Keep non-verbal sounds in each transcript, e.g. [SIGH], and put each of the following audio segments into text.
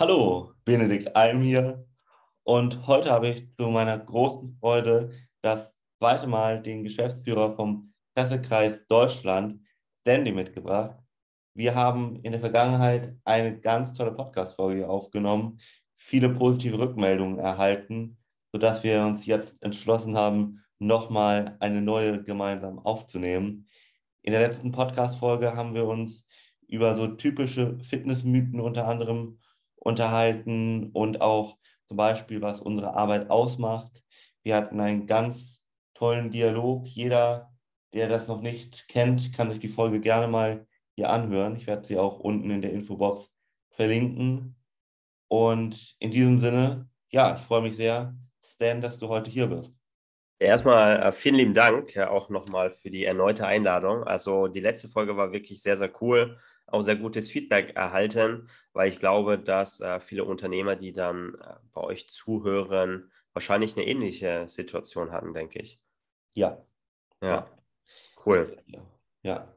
Hallo, Benedikt Alm hier. Und heute habe ich zu meiner großen Freude das zweite Mal den Geschäftsführer vom Pressekreis Deutschland, Dandy, mitgebracht. Wir haben in der Vergangenheit eine ganz tolle Podcast-Folge aufgenommen, viele positive Rückmeldungen erhalten, sodass wir uns jetzt entschlossen haben, nochmal eine neue gemeinsam aufzunehmen. In der letzten Podcast-Folge haben wir uns über so typische Fitnessmythen unter anderem unterhalten und auch zum Beispiel, was unsere Arbeit ausmacht. Wir hatten einen ganz tollen Dialog. Jeder, der das noch nicht kennt, kann sich die Folge gerne mal hier anhören. Ich werde sie auch unten in der Infobox verlinken. Und in diesem Sinne, ja, ich freue mich sehr, Stan, dass du heute hier bist. Erstmal äh, vielen lieben Dank auch nochmal für die erneute Einladung. Also die letzte Folge war wirklich sehr, sehr cool, auch sehr gutes Feedback erhalten, weil ich glaube, dass äh, viele Unternehmer, die dann äh, bei euch zuhören, wahrscheinlich eine ähnliche Situation hatten, denke ich. Ja. Ja, cool. Ja.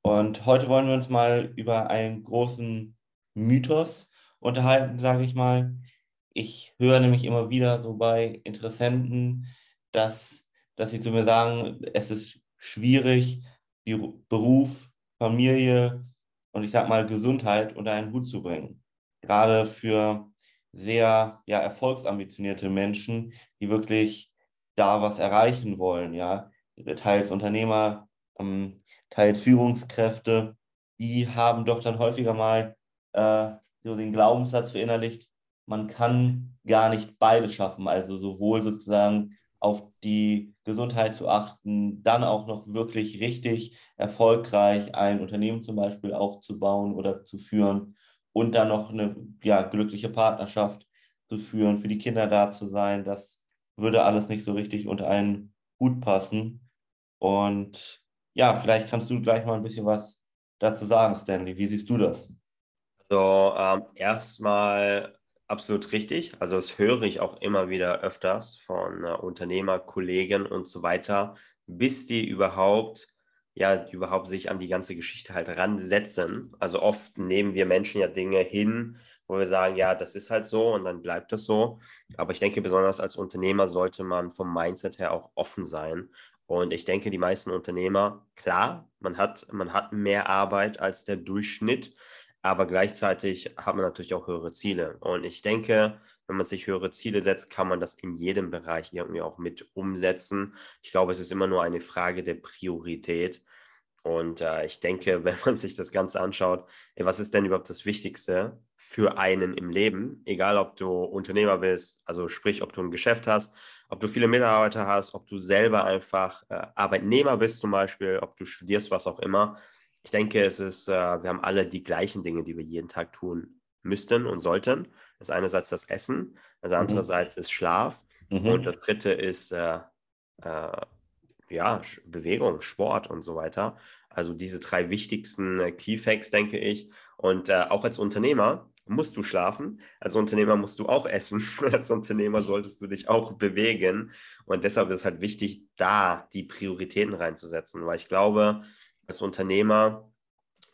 Und heute wollen wir uns mal über einen großen Mythos unterhalten, sage ich mal. Ich höre nämlich immer wieder so bei Interessenten, dass, dass sie zu mir sagen, es ist schwierig, die Beruf, Familie und ich sag mal Gesundheit unter einen Hut zu bringen. Gerade für sehr ja, erfolgsambitionierte Menschen, die wirklich da was erreichen wollen, ja, teils Unternehmer, ähm, teils Führungskräfte, die haben doch dann häufiger mal äh, so den Glaubenssatz verinnerlicht, man kann gar nicht beides schaffen, also sowohl sozusagen auf die Gesundheit zu achten, dann auch noch wirklich richtig erfolgreich ein Unternehmen zum Beispiel aufzubauen oder zu führen und dann noch eine ja, glückliche Partnerschaft zu führen, für die Kinder da zu sein. Das würde alles nicht so richtig unter einen Hut passen. Und ja, vielleicht kannst du gleich mal ein bisschen was dazu sagen, Stanley. Wie siehst du das? Also ähm, erstmal absolut richtig. Also das höre ich auch immer wieder öfters von äh, Unternehmer, Kollegen und so weiter, bis die überhaupt ja, überhaupt sich an die ganze Geschichte halt ransetzen. Also oft nehmen wir Menschen ja Dinge hin, wo wir sagen, ja, das ist halt so und dann bleibt das so. Aber ich denke, besonders als Unternehmer sollte man vom Mindset her auch offen sein. Und ich denke, die meisten Unternehmer, klar, man hat, man hat mehr Arbeit als der Durchschnitt, aber gleichzeitig hat man natürlich auch höhere Ziele. Und ich denke, wenn man sich höhere Ziele setzt, kann man das in jedem Bereich irgendwie auch mit umsetzen. Ich glaube, es ist immer nur eine Frage der Priorität. Und äh, ich denke, [LAUGHS] wenn man sich das Ganze anschaut, ey, was ist denn überhaupt das Wichtigste für einen im Leben? Egal, ob du Unternehmer bist, also sprich, ob du ein Geschäft hast, ob du viele Mitarbeiter hast, ob du selber einfach äh, Arbeitnehmer bist zum Beispiel, ob du studierst, was auch immer ich denke, es ist, äh, wir haben alle die gleichen Dinge, die wir jeden Tag tun müssten und sollten. Das ist einerseits das Essen, das mhm. andererseits ist Schlaf mhm. und das dritte ist äh, äh, ja, Bewegung, Sport und so weiter. Also diese drei wichtigsten äh, Key Facts, denke ich. Und äh, auch als Unternehmer musst du schlafen, als Unternehmer musst du auch essen, [LAUGHS] als Unternehmer solltest du dich auch bewegen. Und deshalb ist es halt wichtig, da die Prioritäten reinzusetzen, weil ich glaube, als Unternehmer,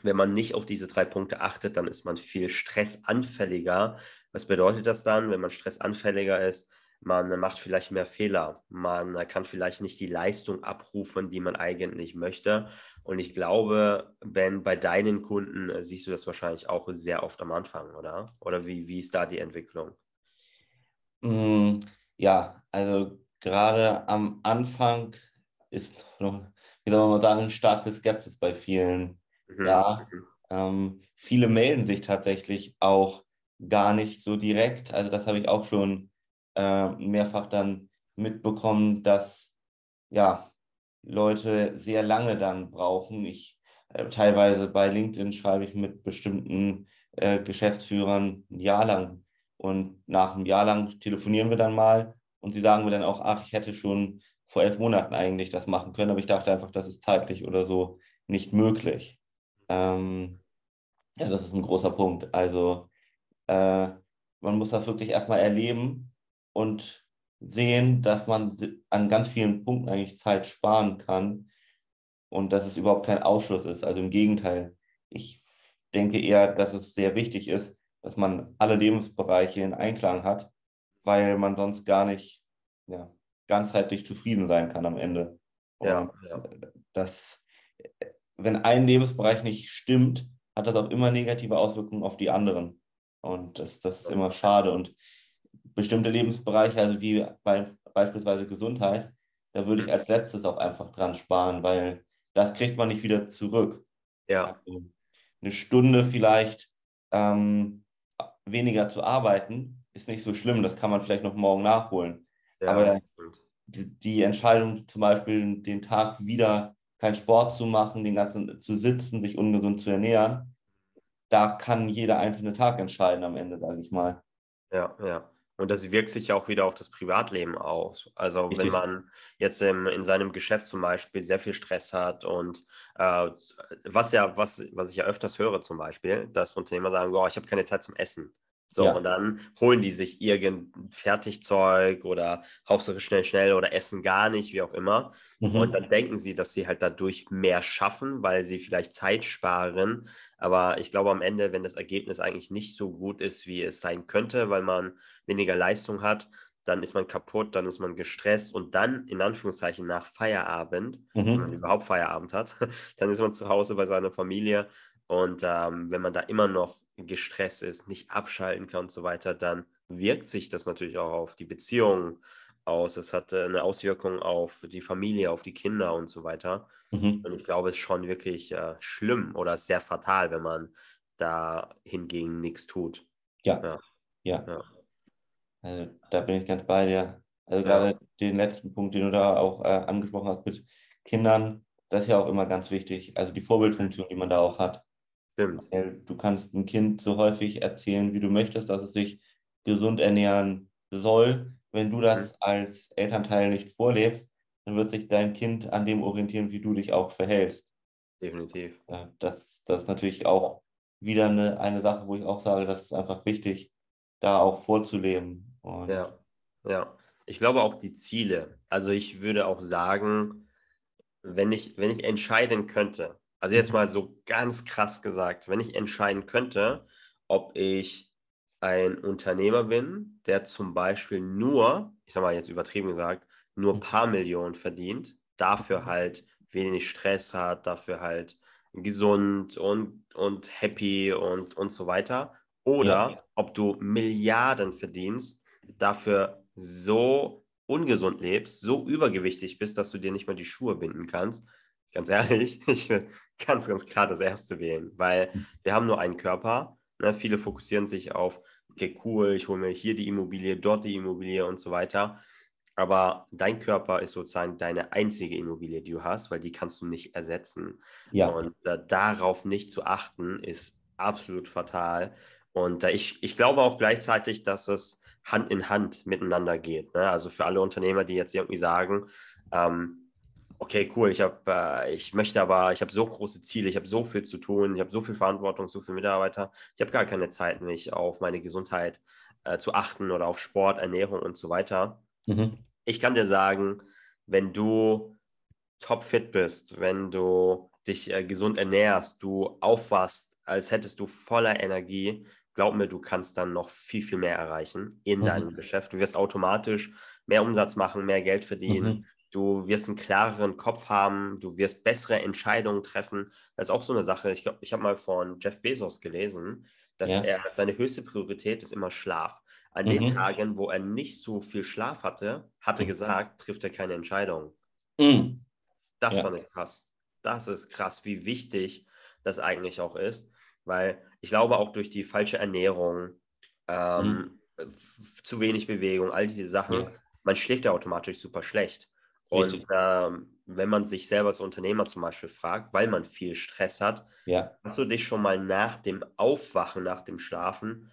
wenn man nicht auf diese drei Punkte achtet, dann ist man viel stressanfälliger. Was bedeutet das dann, wenn man stressanfälliger ist? Man macht vielleicht mehr Fehler. Man kann vielleicht nicht die Leistung abrufen, die man eigentlich möchte. Und ich glaube, wenn bei deinen Kunden äh, siehst du das wahrscheinlich auch sehr oft am Anfang, oder? Oder wie, wie ist da die Entwicklung? Mm, ja, also gerade am Anfang ist noch wie soll man sagen, starke Skepsis bei vielen mhm. da. Mhm. Ähm, viele melden sich tatsächlich auch gar nicht so direkt. Also das habe ich auch schon äh, mehrfach dann mitbekommen, dass ja, Leute sehr lange dann brauchen. Ich äh, teilweise bei LinkedIn schreibe ich mit bestimmten äh, Geschäftsführern ein Jahr lang und nach einem Jahr lang telefonieren wir dann mal und sie sagen mir dann auch, ach, ich hätte schon vor elf Monaten eigentlich das machen können, aber ich dachte einfach, das ist zeitlich oder so nicht möglich. Ähm, ja, das ist ein großer Punkt. Also äh, man muss das wirklich erstmal erleben und sehen, dass man an ganz vielen Punkten eigentlich Zeit sparen kann und dass es überhaupt kein Ausschluss ist. Also im Gegenteil, ich denke eher, dass es sehr wichtig ist, dass man alle Lebensbereiche in Einklang hat, weil man sonst gar nicht ja, ganzheitlich zufrieden sein kann am Ende. Ja, ja. Das, wenn ein Lebensbereich nicht stimmt, hat das auch immer negative Auswirkungen auf die anderen. Und das, das ist immer schade. Und bestimmte Lebensbereiche, also wie bei, beispielsweise Gesundheit, da würde ich als letztes auch einfach dran sparen, weil das kriegt man nicht wieder zurück. Ja. Also eine Stunde vielleicht ähm, weniger zu arbeiten, ist nicht so schlimm. Das kann man vielleicht noch morgen nachholen. Ja, Aber die, Entscheidung, zum Beispiel den Tag wieder keinen Sport zu machen, den ganzen zu sitzen, sich ungesund zu ernähren, da kann jeder einzelne Tag entscheiden am Ende, sage ich mal. Ja, ja. Und das wirkt sich ja auch wieder auf das Privatleben aus. Also Richtig. wenn man jetzt im, in seinem Geschäft zum Beispiel sehr viel Stress hat und äh, was ja, was, was ich ja öfters höre zum Beispiel, dass Unternehmer sagen, oh, ich habe keine Zeit zum Essen. So, ja. und dann holen die sich irgendein Fertigzeug oder Hauptsache schnell, schnell oder essen gar nicht, wie auch immer. Mhm. Und dann denken sie, dass sie halt dadurch mehr schaffen, weil sie vielleicht Zeit sparen. Aber ich glaube am Ende, wenn das Ergebnis eigentlich nicht so gut ist, wie es sein könnte, weil man weniger Leistung hat, dann ist man kaputt, dann ist man gestresst und dann in Anführungszeichen nach Feierabend, mhm. wenn man überhaupt Feierabend hat, [LAUGHS] dann ist man zu Hause bei seiner Familie und ähm, wenn man da immer noch gestresst ist, nicht abschalten kann und so weiter, dann wirkt sich das natürlich auch auf die Beziehung aus. Es hat äh, eine Auswirkung auf die Familie, auf die Kinder und so weiter. Mhm. Und ich glaube, es ist schon wirklich äh, schlimm oder sehr fatal, wenn man da hingegen nichts tut. Ja. ja. ja. ja. Also da bin ich ganz bei dir. Also ja. gerade den letzten Punkt, den du da auch äh, angesprochen hast mit Kindern, das ist ja auch immer ganz wichtig. Also die Vorbildfunktion, die man da auch hat. Stimmt. Du kannst ein Kind so häufig erzählen, wie du möchtest, dass es sich gesund ernähren soll. Wenn du das mhm. als Elternteil nicht vorlebst, dann wird sich dein Kind an dem orientieren, wie du dich auch verhältst. Definitiv. Das, das ist natürlich auch wieder eine, eine Sache, wo ich auch sage, das ist einfach wichtig, da auch vorzuleben. Und ja, ja. Ich glaube auch die Ziele. Also ich würde auch sagen, wenn ich, wenn ich entscheiden könnte, also jetzt mal so ganz krass gesagt, wenn ich entscheiden könnte, ob ich ein Unternehmer bin, der zum Beispiel nur, ich sag mal jetzt übertrieben gesagt, nur ein mhm. paar Millionen verdient, dafür mhm. halt wenig Stress hat, dafür halt gesund und, und happy und, und so weiter. Oder ja. ob du Milliarden verdienst, dafür so ungesund lebst, so übergewichtig bist, dass du dir nicht mal die Schuhe binden kannst, ganz ehrlich, [LAUGHS] ich würde ganz, ganz klar das erste wählen, weil hm. wir haben nur einen Körper. Ne? Viele fokussieren sich auf, okay, cool, ich hole mir hier die Immobilie, dort die Immobilie und so weiter. Aber dein Körper ist sozusagen deine einzige Immobilie, die du hast, weil die kannst du nicht ersetzen. Ja. Und äh, darauf nicht zu achten, ist absolut fatal. Und äh, ich, ich glaube auch gleichzeitig, dass es Hand in Hand miteinander geht. Ne? Also für alle Unternehmer, die jetzt irgendwie sagen, ähm, okay, cool, ich habe, äh, ich möchte aber, ich habe so große Ziele, ich habe so viel zu tun, ich habe so viel Verantwortung, so viele Mitarbeiter, ich habe gar keine Zeit, mich auf meine Gesundheit äh, zu achten oder auf Sport, Ernährung und so weiter. Mhm. Ich kann dir sagen, wenn du topfit bist, wenn du dich äh, gesund ernährst, du aufwachst, als hättest du voller Energie, glaub mir, du kannst dann noch viel, viel mehr erreichen in mhm. deinem Geschäft. Du wirst automatisch mehr Umsatz machen, mehr Geld verdienen. Mhm. Du wirst einen klareren Kopf haben, du wirst bessere Entscheidungen treffen. Das ist auch so eine Sache. Ich glaube, ich habe mal von Jeff Bezos gelesen, dass ja. er seine höchste Priorität ist immer Schlaf. An mhm. den Tagen, wo er nicht so viel Schlaf hatte, hatte mhm. gesagt, trifft er keine Entscheidung. Mhm. Das ja. fand ich krass. Das ist krass, wie wichtig das eigentlich auch ist, weil ich glaube auch durch die falsche Ernährung, ähm, mhm. zu wenig Bewegung, all diese Sachen, man schläft ja automatisch super schlecht. Und ähm, wenn man sich selber als Unternehmer zum Beispiel fragt, weil man viel Stress hat, ja. hast du dich schon mal nach dem Aufwachen, nach dem Schlafen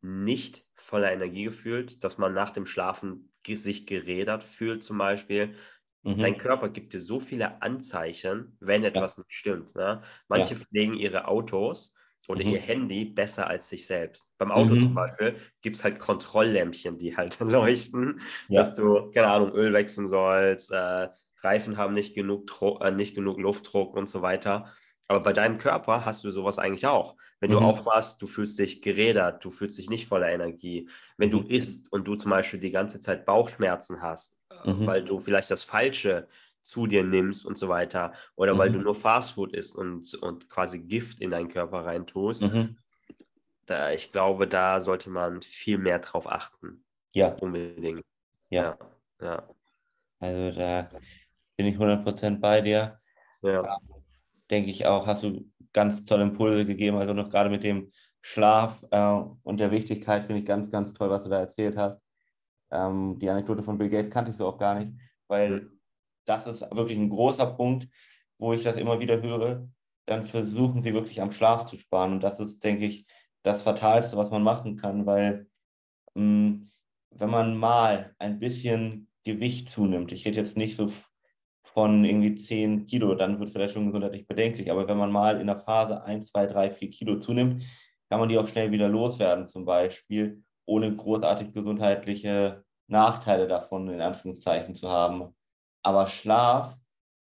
nicht voller Energie gefühlt, dass man nach dem Schlafen sich gerädert fühlt zum Beispiel. Mhm. Dein Körper gibt dir so viele Anzeichen, wenn etwas ja. nicht stimmt. Ne? Manche ja. pflegen ihre Autos oder mhm. ihr Handy besser als sich selbst. Beim Auto mhm. zum Beispiel gibt es halt Kontrolllämpchen, die halt [LAUGHS] leuchten, ja. dass du, keine Ahnung, Öl wechseln sollst, äh, Reifen haben nicht genug, Druck, äh, nicht genug Luftdruck und so weiter. Aber bei deinem Körper hast du sowas eigentlich auch. Wenn du mhm. aufmachst, du fühlst dich gerädert, du fühlst dich nicht voller Energie. Wenn mhm. du isst und du zum Beispiel die ganze Zeit Bauchschmerzen hast, mhm. weil du vielleicht das Falsche zu dir nimmst und so weiter, oder weil du mhm. nur Fastfood isst und, und quasi Gift in deinen Körper reintust, mhm. da, ich glaube, da sollte man viel mehr drauf achten. Ja. Unbedingt. Ja. ja. Also da bin ich 100% bei dir. Ja. Denke ich auch, hast du ganz tolle Impulse gegeben. Also noch gerade mit dem Schlaf äh, und der Wichtigkeit finde ich ganz, ganz toll, was du da erzählt hast. Ähm, die Anekdote von Bill Gates kannte ich so auch gar nicht, weil das ist wirklich ein großer Punkt, wo ich das immer wieder höre. Dann versuchen sie wirklich am Schlaf zu sparen. Und das ist, denke ich, das Fatalste, was man machen kann, weil mh, hm, wenn man mal ein bisschen Gewicht zunimmt, ich rede jetzt nicht so von irgendwie 10 Kilo, dann wird vielleicht schon gesundheitlich bedenklich. Aber wenn man mal in der Phase 1, 2, 3, 4 Kilo zunimmt, kann man die auch schnell wieder loswerden, zum Beispiel, ohne großartig gesundheitliche Nachteile davon in Anführungszeichen zu haben. Aber Schlaf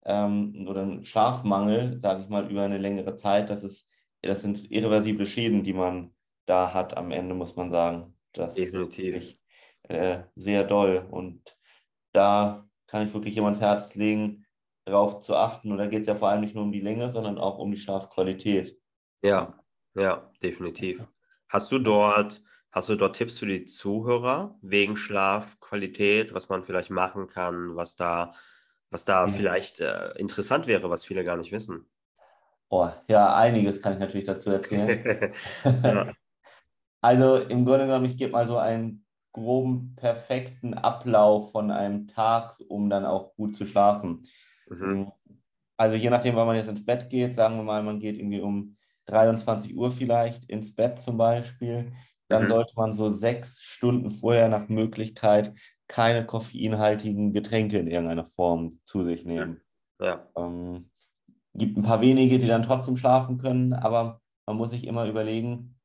ähm, oder ein Schlafmangel, sage ich mal, über eine längere Zeit, das, ist, das sind irreversible Schäden, die man da hat am Ende, muss man sagen. Das Definitiv. ist äh, sehr doll. Und da kann ich wirklich jemand Herz legen, darauf zu achten. Und da geht es ja vor allem nicht nur um die Länge, sondern auch um die Schlafqualität. Ja, ja, definitiv. Hast du dort, hast du dort Tipps für die Zuhörer wegen Schlafqualität, was man vielleicht machen kann, was da, was da ja. vielleicht äh, interessant wäre, was viele gar nicht wissen? Oh, ja, einiges kann ich natürlich dazu erzählen. [LAUGHS] ja. [LAUGHS] Also im Grunde genommen, ich gebe mal so einen groben, perfekten Ablauf von einem Tag, um dann auch gut zu schlafen. Mhm. Also je nachdem, wann man jetzt ins Bett geht, sagen wir mal, man geht irgendwie um 23 Uhr vielleicht ins Bett zum Beispiel, dann mhm. sollte man so sechs Stunden vorher nach Möglichkeit keine koffeinhaltigen Getränke in irgendeiner Form zu sich nehmen. Ja. Ähm, gibt ein paar wenige, die dann trotzdem schlafen können, aber man muss sich immer überlegen,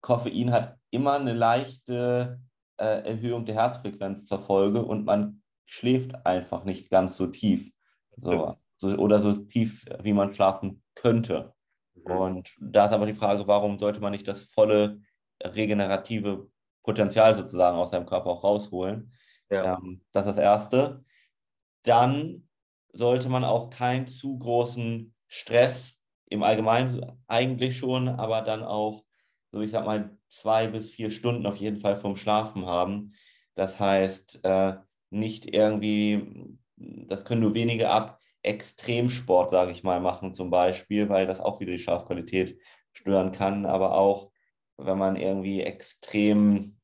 Koffein hat immer eine leichte äh, Erhöhung der Herzfrequenz zur Folge und man schläft einfach nicht ganz so tief. So, so, oder so tief, wie man schlafen könnte. Mhm. Und da ist aber die Frage, warum sollte man nicht das volle regenerative Potenzial sozusagen aus seinem Körper auch rausholen? Ja. Ähm, das ist das Erste. Dann sollte man auch keinen zu großen Stress im Allgemeinen eigentlich schon, aber dann auch, so ich sag mal, zwei bis vier Stunden auf jeden Fall vom Schlafen haben. Das heißt, äh, nicht irgendwie, das können nur wenige ab, Extremsport, sage ich mal, machen zum Beispiel, weil das auch wieder die Schlafqualität stören kann. Aber auch, wenn man irgendwie extrem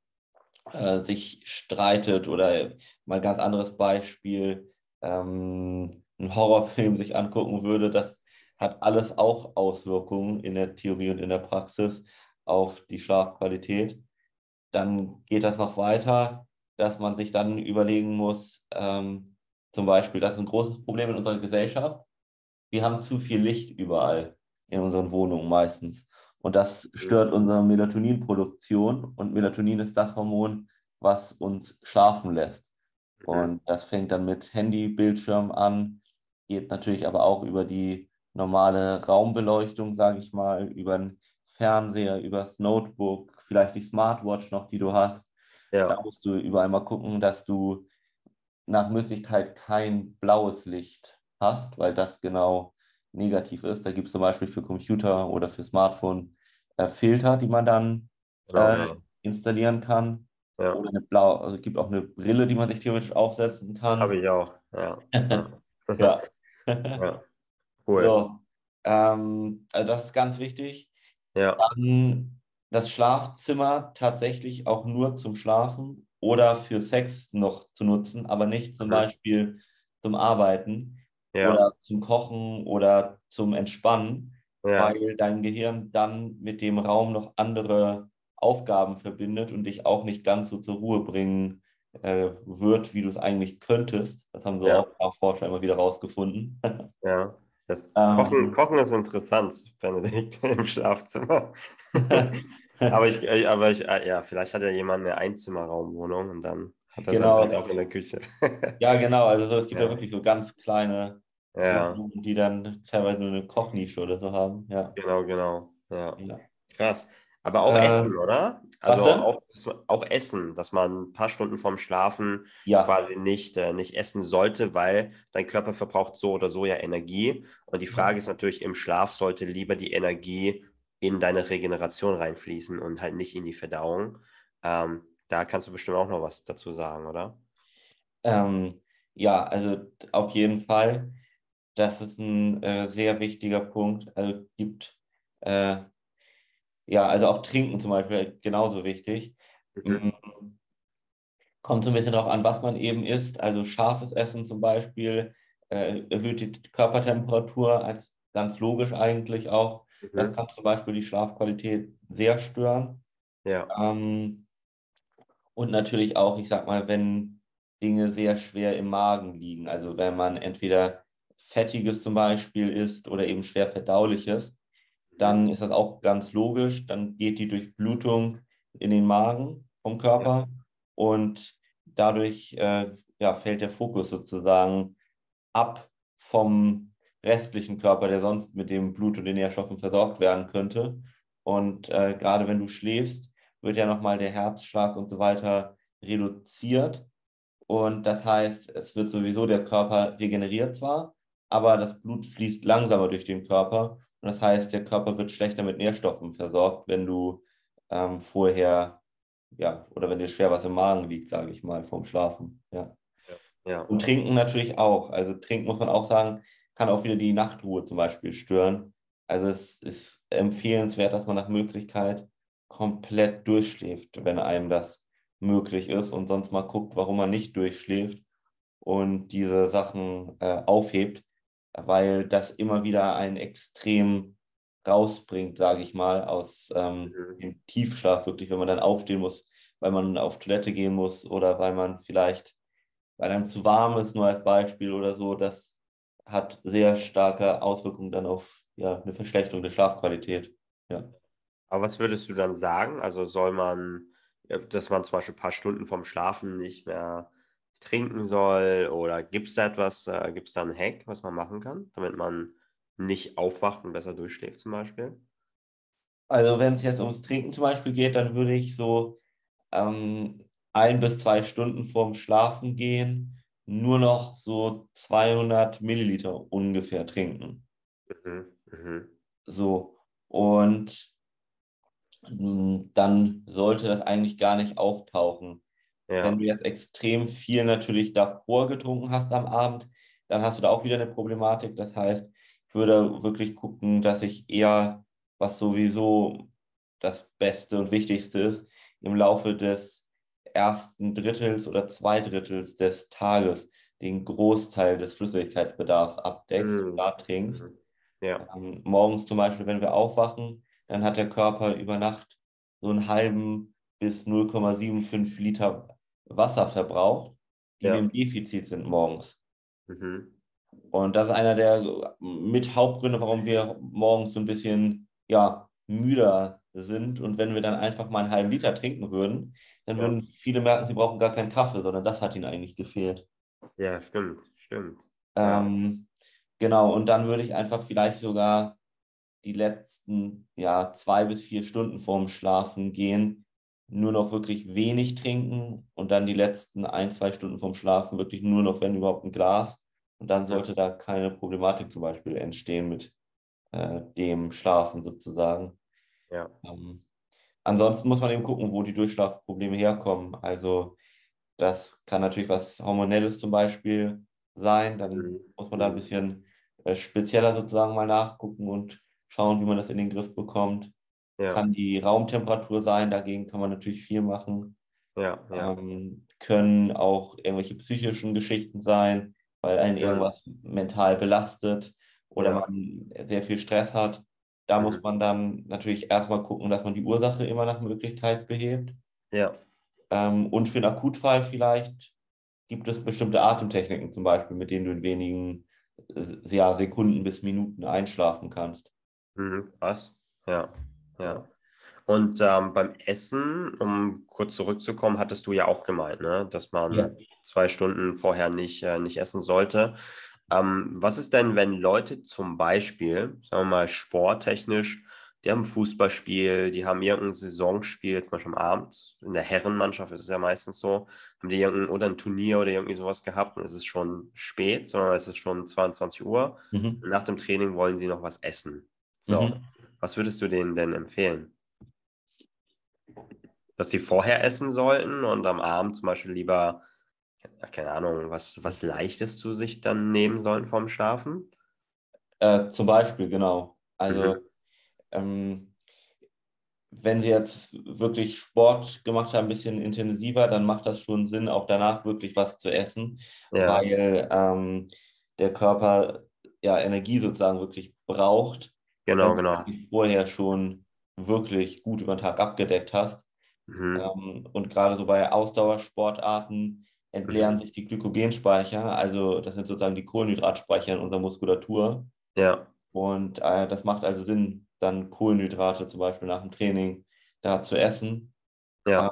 äh, sich streitet oder mal ganz anderes Beispiel, ähm, einen Horrorfilm sich angucken würde, das hat alles auch Auswirkungen in der Theorie und in der Praxis auf die Schlafqualität. Dann geht das noch weiter, dass man sich dann überlegen muss, ähm, zum Beispiel, das ist ein großes Problem in unserer Gesellschaft. Wir haben zu viel Licht überall in unseren Wohnungen meistens. Und das stört unsere Melatoninproduktion. Und Melatonin ist das Hormon, was uns schlafen lässt. Und das fängt dann mit Handybildschirm an, geht natürlich aber auch über die normale Raumbeleuchtung, sage ich mal, über ein Fernseher, übers Notebook, vielleicht die Smartwatch noch, die du hast. Ja. Da musst du überall mal gucken, dass du nach Möglichkeit kein blaues Licht hast, weil das genau negativ ist. Da gibt es zum Beispiel für Computer oder für Smartphone äh, Filter, die man dann äh, installieren kann. Ja. Oder eine blau, also es gibt auch eine Brille, die man sich theoretisch aufsetzen kann. Habe ich auch, ja. [LAUGHS] ja. ja. [LAUGHS] Cool. So, ähm, also das ist ganz wichtig. Ja. Dann das Schlafzimmer tatsächlich auch nur zum Schlafen oder für Sex noch zu nutzen, aber nicht zum mhm. Beispiel zum Arbeiten ja. oder zum Kochen oder zum Entspannen, ja. weil dein Gehirn dann mit dem Raum noch andere Aufgaben verbindet und dich auch nicht ganz so zur Ruhe bringen äh, wird, wie du es eigentlich könntest. Das haben so ja. auch, Forscher immer wieder rausgefunden. [LAUGHS] Ja. Das Kochen, ähm, Kochen ist interessant, Benedikt, [LAUGHS] im Schlafzimmer. [LAUGHS] aber ich, äh, aber ich, äh, ja, vielleicht hat ja jemand eine Einzimmerraumwohnung und dann hat er genau. auch in der Küche. ja, genau. Also so, es gibt ja. ja wirklich so ganz kleine ja. die dann teilweise nur eine Kochnische oder so haben. Ja. Genau, genau. Ja. ja. Krass. Aber auch Äh, Essen, oder? Also auch, auch Essen, dass man ein paar Stunden vorm Schlafen Ja, quasi nicht, äh, nicht essen sollte, weil dein Körper verbraucht so oder so ja Energie. Und die Frage ist natürlich, im Schlaf sollte lieber die Energie in deine Regeneration reinfließen und halt nicht in die Verdauung. Ähm, da kannst du bestimmt auch noch was dazu sagen, oder? ähm, ja, also auf jeden Fall. Das ist ein äh, sehr wichtiger Punkt. Also gibt, äh, ja, also auch Trinken zum Beispiel genauso wichtig. Mhm. Mm, Kommt so ein bisschen darauf an, was man eben isst. Also scharfes Essen zum Beispiel äh, erhöht die Körpertemperatur, als ganz logisch eigentlich auch. Das Mhm. kann zum Beispiel die Schlafqualität sehr stören. Ja. Ähm, und natürlich auch, ich sag mal, wenn Dinge sehr schwer im Magen liegen, also wenn man entweder Fettiges zum Beispiel isst oder eben schwer Verdauliches, dann ist das auch ganz logisch. Dann geht die Durchblutung in den Magen vom Körper und dadurch äh, ja, fällt der Fokus sozusagen ab vom restlichen Körper, der sonst mit dem Blut und den Nährstoffen versorgt werden könnte. Und äh, gerade wenn du schläfst, wird ja nochmal der Herzschlag und so weiter reduziert. Und das heißt, es wird sowieso der Körper regeneriert zwar, aber das Blut fließt langsamer durch den Körper. Und das heißt, der Körper wird schlechter mit Nährstoffen versorgt, wenn du ähm, vorher, ja, oder wenn dir schwer was im Magen liegt, sage ich mal, vom Schlafen. Ja. Ja. Und trinken natürlich auch. Also trinken muss man auch sagen, kann auch wieder die Nachtruhe zum Beispiel stören. Also es ist empfehlenswert, dass man nach Möglichkeit komplett durchschläft, wenn einem das möglich ist und sonst mal guckt, warum man nicht durchschläft und diese Sachen äh, aufhebt, weil das immer wieder einen extrem rausbringt, sage ich mal, aus ähm, Mhm. dem Tiefschlaf wirklich, wenn man dann aufstehen muss, weil man auf Toilette gehen muss oder weil man vielleicht, weil einem zu warm ist, nur als Beispiel oder so, das hat sehr starke Auswirkungen dann auf ja, eine Verschlechterung der Schlafqualität. Ja. Aber was würdest du dann sagen? Also soll man, ja, dass man zum Beispiel ein paar Stunden vorm Schlafen nicht mehr trinken soll? Oder gibt es da etwas, äh, gibt es da einen Hack, was man machen kann, damit man nicht aufwacht und besser durchschläft zum Beispiel? Also wenn es jetzt ums Trinken zum Beispiel geht, dann würde ich so ähm, ein bis zwei Stunden vorm Schlafen gehen nur noch so 200 Milliliter ungefähr trinken. Mhm. Mhm. So. Und mm, dann sollte das eigentlich gar nicht auftauchen. Ja. Wenn du jetzt extrem viel natürlich davor getrunken hast am Abend, dann hast du da auch wieder eine Problematik. Das heißt, ich würde wirklich gucken, dass ich eher, was sowieso das Beste und Wichtigste ist, im Laufe des ersten Drittels oder Zweidrittels des Tages den Großteil des Flüssigkeitsbedarfs abdeckst Mhm. und da trinkst. Ja. Ähm, morgens zum Beispiel, wenn wir aufwachen, dann hat der Körper über Nacht so einen halben bis 0,75 Liter Wasser verbraucht, die Ja. im Defizit sind morgens. Mhm. Und das ist einer der mit Hauptgründe, warum wir morgens so ein bisschen ja, müder sind. Und wenn wir dann einfach mal einen halben Liter trinken würden, dann Ja. würden viele merken, sie brauchen gar keinen Kaffee, sondern das hat ihnen eigentlich gefehlt. Ja, stimmt, stimmt. Ähm, genau, und dann würde ich einfach vielleicht sogar die letzten ja, zwei bis vier Stunden vorm Schlafen gehen, nur noch wirklich wenig trinken und dann die letzten ein, zwei Stunden vorm Schlafen wirklich nur noch, wenn überhaupt, ein Glas. Und dann sollte da keine Problematik zum Beispiel entstehen mit äh, dem Schlafen sozusagen. Ja. Ähm, ansonsten muss man eben gucken, wo die Durchschlafprobleme herkommen. Also das kann natürlich was Hormonelles zum Beispiel sein. Dann Mhm. muss man da ein bisschen äh, spezieller sozusagen mal nachgucken und schauen, wie man das in den Griff bekommt. Ja. Kann die Raumtemperatur sein, dagegen kann man natürlich viel machen. Ja. Ja. Ähm, können auch irgendwelche psychischen Geschichten sein, weil einen irgendwas mental belastet oder man sehr viel Stress hat. Da muss Mhm. man dann natürlich erstmal gucken, dass man die Ursache immer nach Möglichkeit behebt. Ja. Ähm, und für einen Akutfall vielleicht gibt es bestimmte Atemtechniken zum Beispiel, mit denen du in wenigen äh, ja, Sekunden bis Minuten einschlafen kannst. Mhm, krass. Ja, ja. Und ähm, beim Essen, um kurz zurückzukommen, hattest du ja auch gemeint, ne? dass man Ja. zwei Stunden vorher nicht, äh, nicht essen sollte. Ähm, was ist denn, wenn Leute zum Beispiel, sagen wir mal, sporttechnisch die haben ein Fußballspiel, die haben irgendein Saisonspiel, zum Beispiel am Abend, in der Herrenmannschaft ist es ja meistens so, haben die irgendein oder ein Turnier oder irgendwie sowas gehabt und es ist schon spät, sondern es ist schon 22 Uhr. Mhm. Und nach dem Training wollen sie noch was essen. So, mhm. Was würdest du denen denn empfehlen? Dass sie vorher essen sollten und am Abend zum Beispiel lieber, keine Ahnung, was, was Leichtes zu sich dann nehmen sollen vorm Schlafen? Äh, zum Beispiel, genau. Also, mhm. ähm, wenn sie jetzt wirklich Sport gemacht haben, ein bisschen intensiver, dann macht das schon Sinn, auch danach wirklich was zu essen, ja. weil ähm, der Körper ja Energie sozusagen wirklich braucht. Genau, genau. Du vorher schon wirklich gut über den Tag abgedeckt hast. Mhm. Ähm, und gerade so bei Ausdauersportarten entleeren mhm. sich die Glykogenspeicher, also das sind sozusagen die Kohlenhydratspeicher in unserer Muskulatur. Ja. Und äh, das macht also Sinn, dann Kohlenhydrate zum Beispiel nach dem Training da zu essen. Ja. Äh,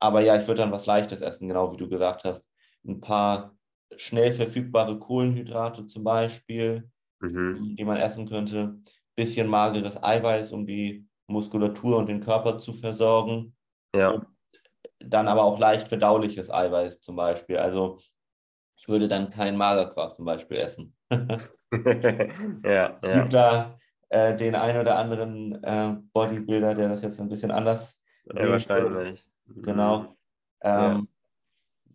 aber ja, ich würde dann was Leichtes essen, genau wie du gesagt hast. Ein paar schnell verfügbare Kohlenhydrate zum Beispiel, mhm. die man essen könnte. Bisschen mageres Eiweiß, um die Muskulatur und den Körper zu versorgen. Ja. Und dann aber auch leicht verdauliches Eiweiß zum Beispiel. Also ich würde dann keinen Magerquark zum Beispiel essen. [LAUGHS] ja, ja. Gibt da äh, den einen oder anderen äh, Bodybuilder, der das jetzt ein bisschen anders ja, wahrscheinlich. Genau. Mhm. Ähm, ja.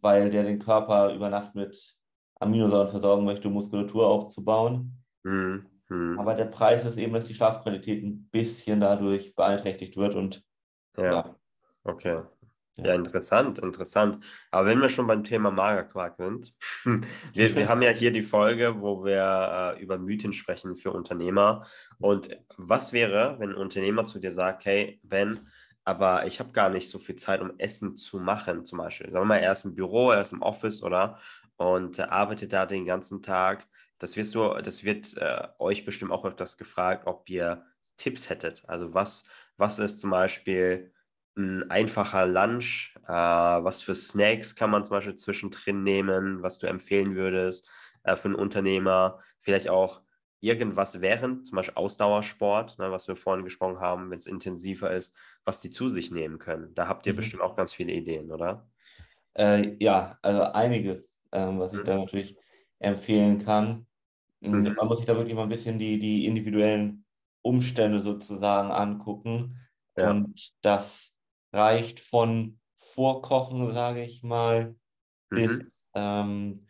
Weil der den Körper über Nacht mit Aminosäuren versorgen möchte, um Muskulatur aufzubauen. Mhm. Mhm. Aber der Preis ist eben, dass die Schlafqualität ein bisschen dadurch beeinträchtigt wird und ja. ja. Okay. Ja, interessant, interessant. Aber wenn wir schon beim Thema Magerquark sind, [LAUGHS] wir, wir haben ja hier die Folge, wo wir äh, über Mythen sprechen für Unternehmer. Und was wäre, wenn ein Unternehmer zu dir sagt, hey, Ben, aber ich habe gar nicht so viel Zeit, um Essen zu machen, zum Beispiel. Sagen wir mal, er ist im Büro, er ist im Office, oder? Und äh, arbeitet da den ganzen Tag. Das wirst du, das wird äh, euch bestimmt auch öfters gefragt, ob ihr Tipps hättet. Also was, was ist zum Beispiel ein einfacher Lunch? Äh, was für Snacks kann man zum Beispiel zwischendrin nehmen, was du empfehlen würdest äh, für einen Unternehmer? Vielleicht auch irgendwas während, zum Beispiel Ausdauersport, ne, was wir vorhin gesprochen haben, wenn es intensiver ist, was die zu sich nehmen können. Da habt ihr mhm. bestimmt auch ganz viele Ideen, oder? Äh, ja, also einiges, ähm, was ich mhm. da natürlich empfehlen kann. Mhm. Man muss sich da wirklich mal ein bisschen die, die individuellen Umstände sozusagen angucken. Ja. Und das reicht von Vorkochen, sage ich mal, mhm. bis ähm,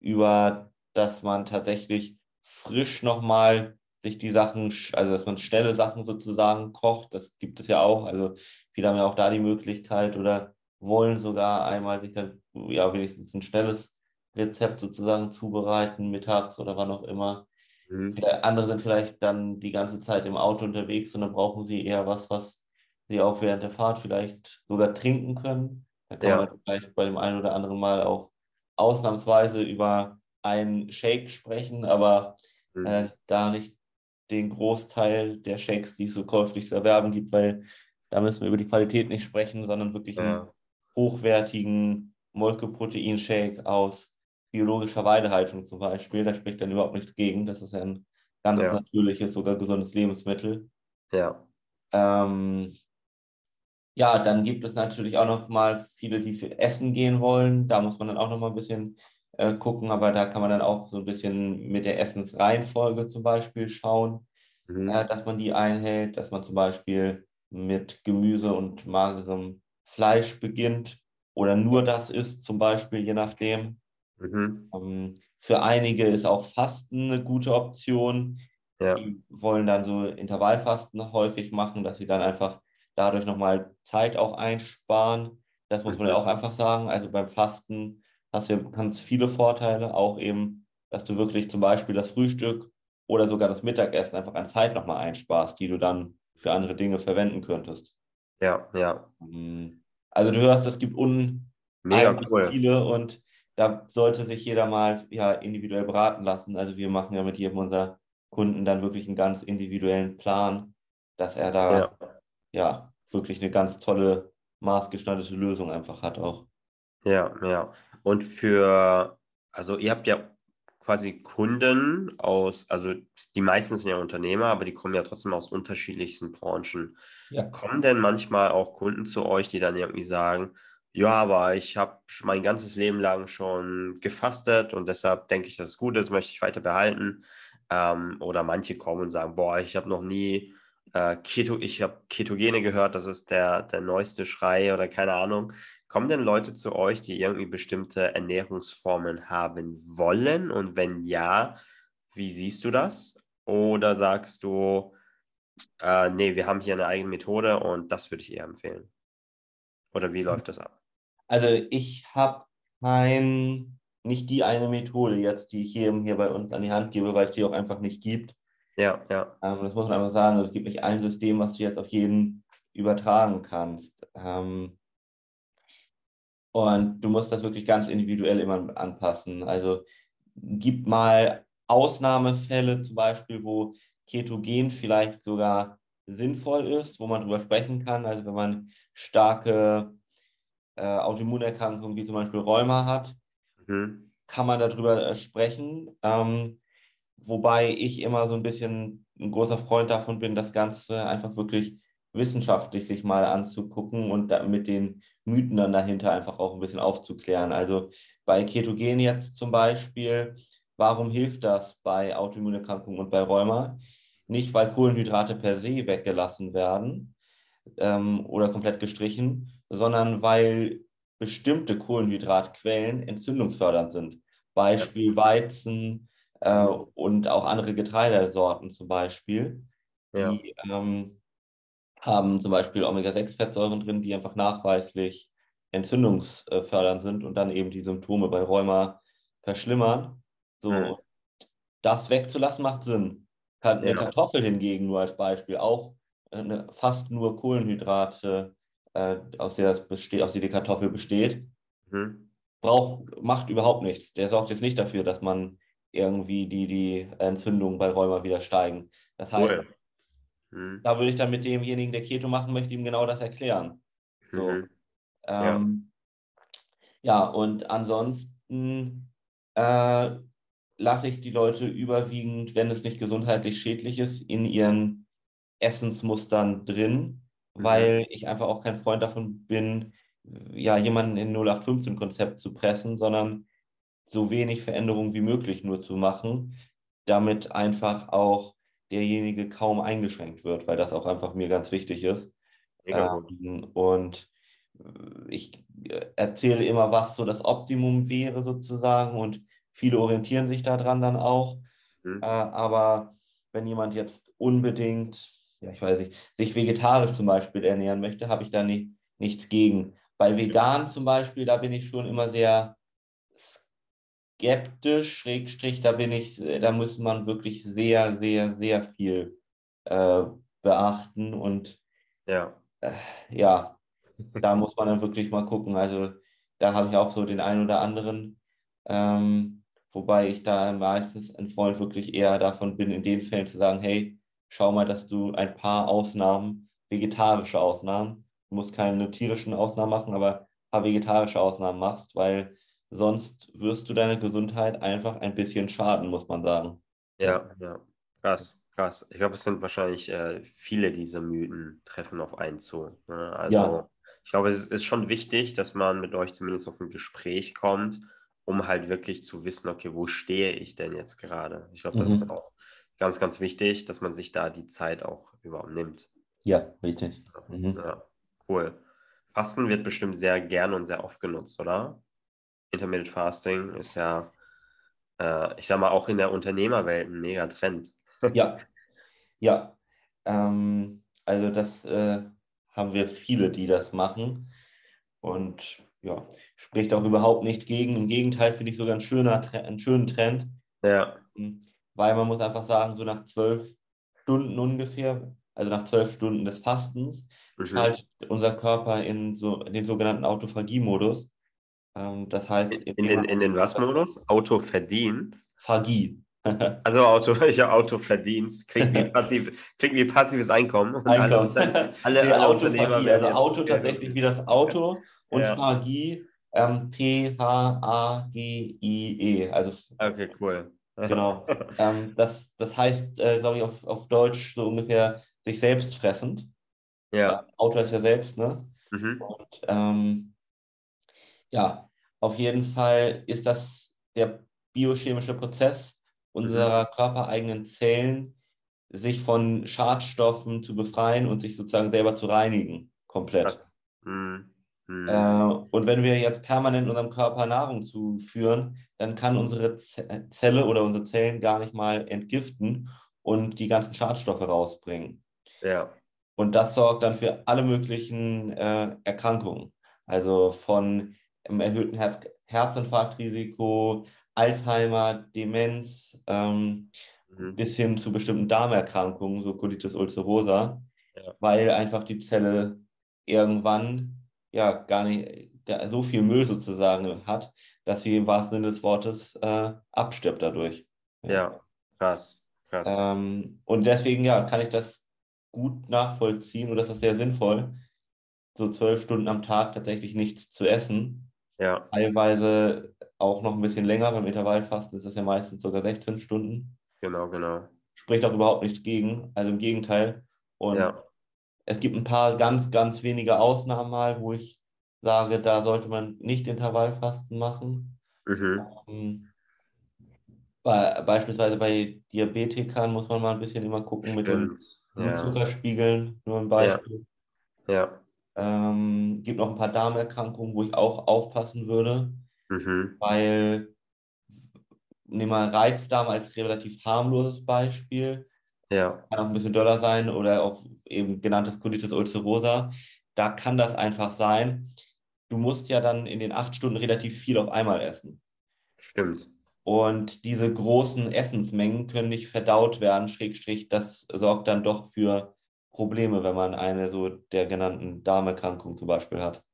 über, dass man tatsächlich frisch nochmal sich die Sachen, also dass man schnelle Sachen sozusagen kocht, das gibt es ja auch. Also viele haben ja auch da die Möglichkeit oder wollen sogar einmal sich dann ja wenigstens ein schnelles Rezept sozusagen zubereiten, mittags oder wann auch immer. Mhm. Andere sind vielleicht dann die ganze Zeit im Auto unterwegs und dann brauchen sie eher was, was sie auch während der Fahrt vielleicht sogar trinken können. Da kann ja. man vielleicht bei dem einen oder anderen Mal auch ausnahmsweise über einen Shake sprechen, aber mhm. äh, da nicht den Großteil der Shakes, die es so käuflich zu erwerben gibt, weil da müssen wir über die Qualität nicht sprechen, sondern wirklich ja. einen hochwertigen Molkeprotein-Shake aus biologischer Weidehaltung zum Beispiel. Da spricht dann überhaupt nichts gegen. Das ist ja ein ganz ja. natürliches, sogar gesundes Lebensmittel. Ja. Ähm, ja, dann gibt es natürlich auch noch mal viele, die für Essen gehen wollen. Da muss man dann auch noch mal ein bisschen äh, gucken, aber da kann man dann auch so ein bisschen mit der Essensreihenfolge zum Beispiel schauen, mhm. äh, dass man die einhält, dass man zum Beispiel mit Gemüse und magerem Fleisch beginnt oder nur das isst, zum Beispiel, je nachdem. Mhm. Ähm, für einige ist auch Fasten eine gute Option. Ja. Die wollen dann so Intervallfasten häufig machen, dass sie dann einfach dadurch nochmal Zeit auch einsparen. Das muss man ja auch einfach sagen. Also beim Fasten hast du ganz viele Vorteile, auch eben, dass du wirklich zum Beispiel das Frühstück oder sogar das Mittagessen einfach an Zeit nochmal einsparst, die du dann für andere Dinge verwenden könntest. Ja, ja. Mhm. Also du hörst, es gibt unheimlich cool. viele und da sollte sich jeder mal ja, individuell beraten lassen. Also wir machen ja mit jedem unserer Kunden dann wirklich einen ganz individuellen Plan, dass er da ja ja, wirklich eine ganz tolle, maßgeschneiderte Lösung einfach hat auch. Ja, ja. Und für, also ihr habt ja quasi Kunden aus, also die meisten sind ja Unternehmer, aber die kommen ja trotzdem aus unterschiedlichsten Branchen. Ja. Kommen denn manchmal auch Kunden zu euch, die dann irgendwie sagen, ja, aber ich habe mein ganzes Leben lang schon gefastet und deshalb denke ich, dass es gut ist, möchte ich weiter behalten. Ähm, oder manche kommen und sagen, boah, ich habe noch nie äh, Keto, ich habe Ketogene gehört, das ist der, der neueste Schrei oder keine Ahnung. Kommen denn Leute zu euch, die irgendwie bestimmte Ernährungsformen haben wollen? Und wenn ja, wie siehst du das? Oder sagst du, äh, nee, wir haben hier eine eigene Methode und das würde ich eher empfehlen? Oder wie läuft das ab? Also ich habe kein, nicht die eine Methode jetzt, die ich jedem hier bei uns an die Hand gebe, weil es die auch einfach nicht gibt. Ja, ja. Ähm, das muss man einfach sagen. Es gibt nicht ein System, was du jetzt auf jeden übertragen kannst. Ähm, und du musst das wirklich ganz individuell immer anpassen. Also gibt mal Ausnahmefälle zum Beispiel, wo Ketogen vielleicht sogar sinnvoll ist, wo man drüber sprechen kann. Also wenn man starke äh, Autoimmunerkrankungen wie zum Beispiel Rheuma hat, mhm. kann man darüber äh, sprechen. Ähm, wobei ich immer so ein bisschen ein großer Freund davon bin, das Ganze einfach wirklich wissenschaftlich sich mal anzugucken und mit den Mythen dann dahinter einfach auch ein bisschen aufzuklären. Also bei Ketogen jetzt zum Beispiel, warum hilft das bei Autoimmunerkrankungen und bei Rheuma? Nicht, weil Kohlenhydrate per se weggelassen werden ähm, oder komplett gestrichen, sondern weil bestimmte Kohlenhydratquellen entzündungsfördernd sind. Beispiel Weizen äh, und auch andere Getreidesorten zum Beispiel. Ja. Die ähm, haben zum Beispiel Omega-6-Fettsäuren drin, die einfach nachweislich entzündungsfördernd sind und dann eben die Symptome bei Rheuma verschlimmern. So, mhm. das wegzulassen macht Sinn. Eine ja. Kartoffel hingegen, nur als Beispiel, auch eine, fast nur Kohlenhydrate, äh, aus, der das besteht, aus der die Kartoffel besteht, mhm. braucht, macht überhaupt nichts. Der sorgt jetzt nicht dafür, dass man irgendwie die, die Entzündungen bei Rheuma wieder steigen. Das heißt, cool. Mhm. Da würde ich dann mit demjenigen, der Keto machen möchte, ihm genau das erklären. So. Mhm. Ähm, ja. ja. und ansonsten äh, lasse ich die Leute überwiegend, wenn es nicht gesundheitlich schädlich ist, in ihren Essensmustern drin. Weil ich einfach auch kein Freund davon bin, ja, jemanden in 0815-Konzept zu pressen, sondern so wenig Veränderungen wie möglich nur zu machen, damit einfach auch derjenige kaum eingeschränkt wird, weil das auch einfach mir ganz wichtig ist. Ähm, und ich äh, erzähle immer, was so das Optimum wäre sozusagen und viele orientieren sich daran dann auch. Mhm. Äh, aber wenn jemand jetzt unbedingt, ja, ich weiß nicht, sich vegetarisch zum Beispiel ernähren möchte, habe ich da nicht, nichts gegen. Bei vegan zum Beispiel, da bin ich schon immer sehr skeptisch, Schrägstrich, da bin ich, da muss man wirklich sehr, sehr, sehr viel äh, beachten und ja. Äh, ja, da muss man dann wirklich mal gucken. Also da habe ich auch so den einen oder anderen, ähm, wobei ich da meistens ein Freund wirklich eher davon bin, in den Fällen zu sagen, hey, schau mal, dass du ein paar Ausnahmen, vegetarische Ausnahmen, du musst keine tierischen Ausnahmen machen, aber ein paar vegetarische Ausnahmen machst, weil Sonst wirst du deiner Gesundheit einfach ein bisschen schaden, muss man sagen. Ja, ja. Krass, krass. Ich glaube, es sind wahrscheinlich äh, viele dieser Mythen treffen auf einen zu. Ne? Also ja. ich glaube, es ist schon wichtig, dass man mit euch zumindest auf ein Gespräch kommt, um halt wirklich zu wissen, okay, wo stehe ich denn jetzt gerade? Ich glaube, das mhm. ist auch ganz, ganz wichtig, dass man sich da die Zeit auch überhaupt nimmt. Ja, richtig. Mhm. Ja, cool. Fasten wird bestimmt sehr gern und sehr oft genutzt, oder? Intermittent Fasting ist ja, äh, ich sag mal, auch in der Unternehmerwelt ein mega Trend. ja, [LAUGHS] ja. Ähm, also das äh, haben wir viele, die das machen. Und ja, spricht auch überhaupt nichts gegen. Im Gegenteil finde ich sogar ein schöner, einen schönen Trend. Ja. Weil man muss einfach sagen, so nach zwölf Stunden ungefähr, also nach zwölf Stunden des Fastens, mhm. schaltet unser Körper in, so, in den sogenannten Autophagie-Modus. Ähm, das heißt. In, in, den, in den was-Modus? Auto verdient? Phagie. [LAUGHS] Also Auto, [LAUGHS] ich habe Auto Verdienst, klingt wie, passiv, klingt wie passives Einkommen. Einkommen. [LAUGHS] Alle, alle, alle Autophagie, also Auto tatsächlich wie das Auto und ja. Phagie ähm, P-H-A-G-I-E. Also okay, cool. Genau. [LAUGHS] ähm, das, das heißt, äh, glaube ich, auf, auf Deutsch so ungefähr sich selbst fressend. Ja. Äh, Autor ist ja selbst, ne? Mhm. Und ähm, ja, auf jeden Fall ist das der biochemische Prozess unserer körpereigenen Zellen, sich von Schadstoffen zu befreien und sich sozusagen selber zu reinigen, komplett. Mhm. Mhm. Äh, und wenn wir jetzt permanent unserem Körper Nahrung zuführen, dann kann unsere Z Zelle oder unsere Zellen gar nicht mal entgiften und die ganzen Schadstoffe rausbringen. Ja. Und das sorgt dann für alle möglichen äh, Erkrankungen. Also von einem erhöhten Herz Herzinfarktrisiko, Alzheimer, Demenz, ähm, Mhm. bis hin zu bestimmten Darmerkrankungen, so Colitis ulcerosa, Ja. weil einfach die Zelle irgendwann ja gar nicht gar so viel Müll sozusagen hat, dass sie im wahrsten Sinne des Wortes äh, abstirbt dadurch. Ja, krass, krass. Ähm, und deswegen ja, kann ich das gut nachvollziehen und das ist sehr sinnvoll, so zwölf Stunden am Tag tatsächlich nichts zu essen. Ja, Teilweise auch noch ein bisschen länger, beim Intervallfasten ist das ja meistens sogar 16 Stunden. genau, genau. Spricht auch überhaupt nichts gegen, also im Gegenteil. Und Ja, es gibt ein paar ganz, ganz wenige Ausnahmen mal, wo ich sage, da sollte man nicht Intervallfasten machen. mhm. Ähm, Bei, beispielsweise bei Diabetikern muss man mal ein bisschen immer gucken mit den Stimmt. Ja, Blutzuckerspiegeln, nur ein Beispiel. ja. Ähm, gibt noch ein paar Darmerkrankungen, wo ich auch aufpassen würde, Mhm. weil nehmen wir Reizdarm als relativ harmloses Beispiel, Ja, kann auch ein bisschen doller sein oder auch eben genanntes Colitis ulcerosa. Da kann das einfach sein. Du musst ja dann in den acht Stunden relativ viel auf einmal essen. stimmt. Und diese großen Essensmengen können nicht verdaut werden, Schrägstrich, das sorgt dann doch für Probleme, wenn man eine so der genannten Darmerkrankung zum Beispiel hat.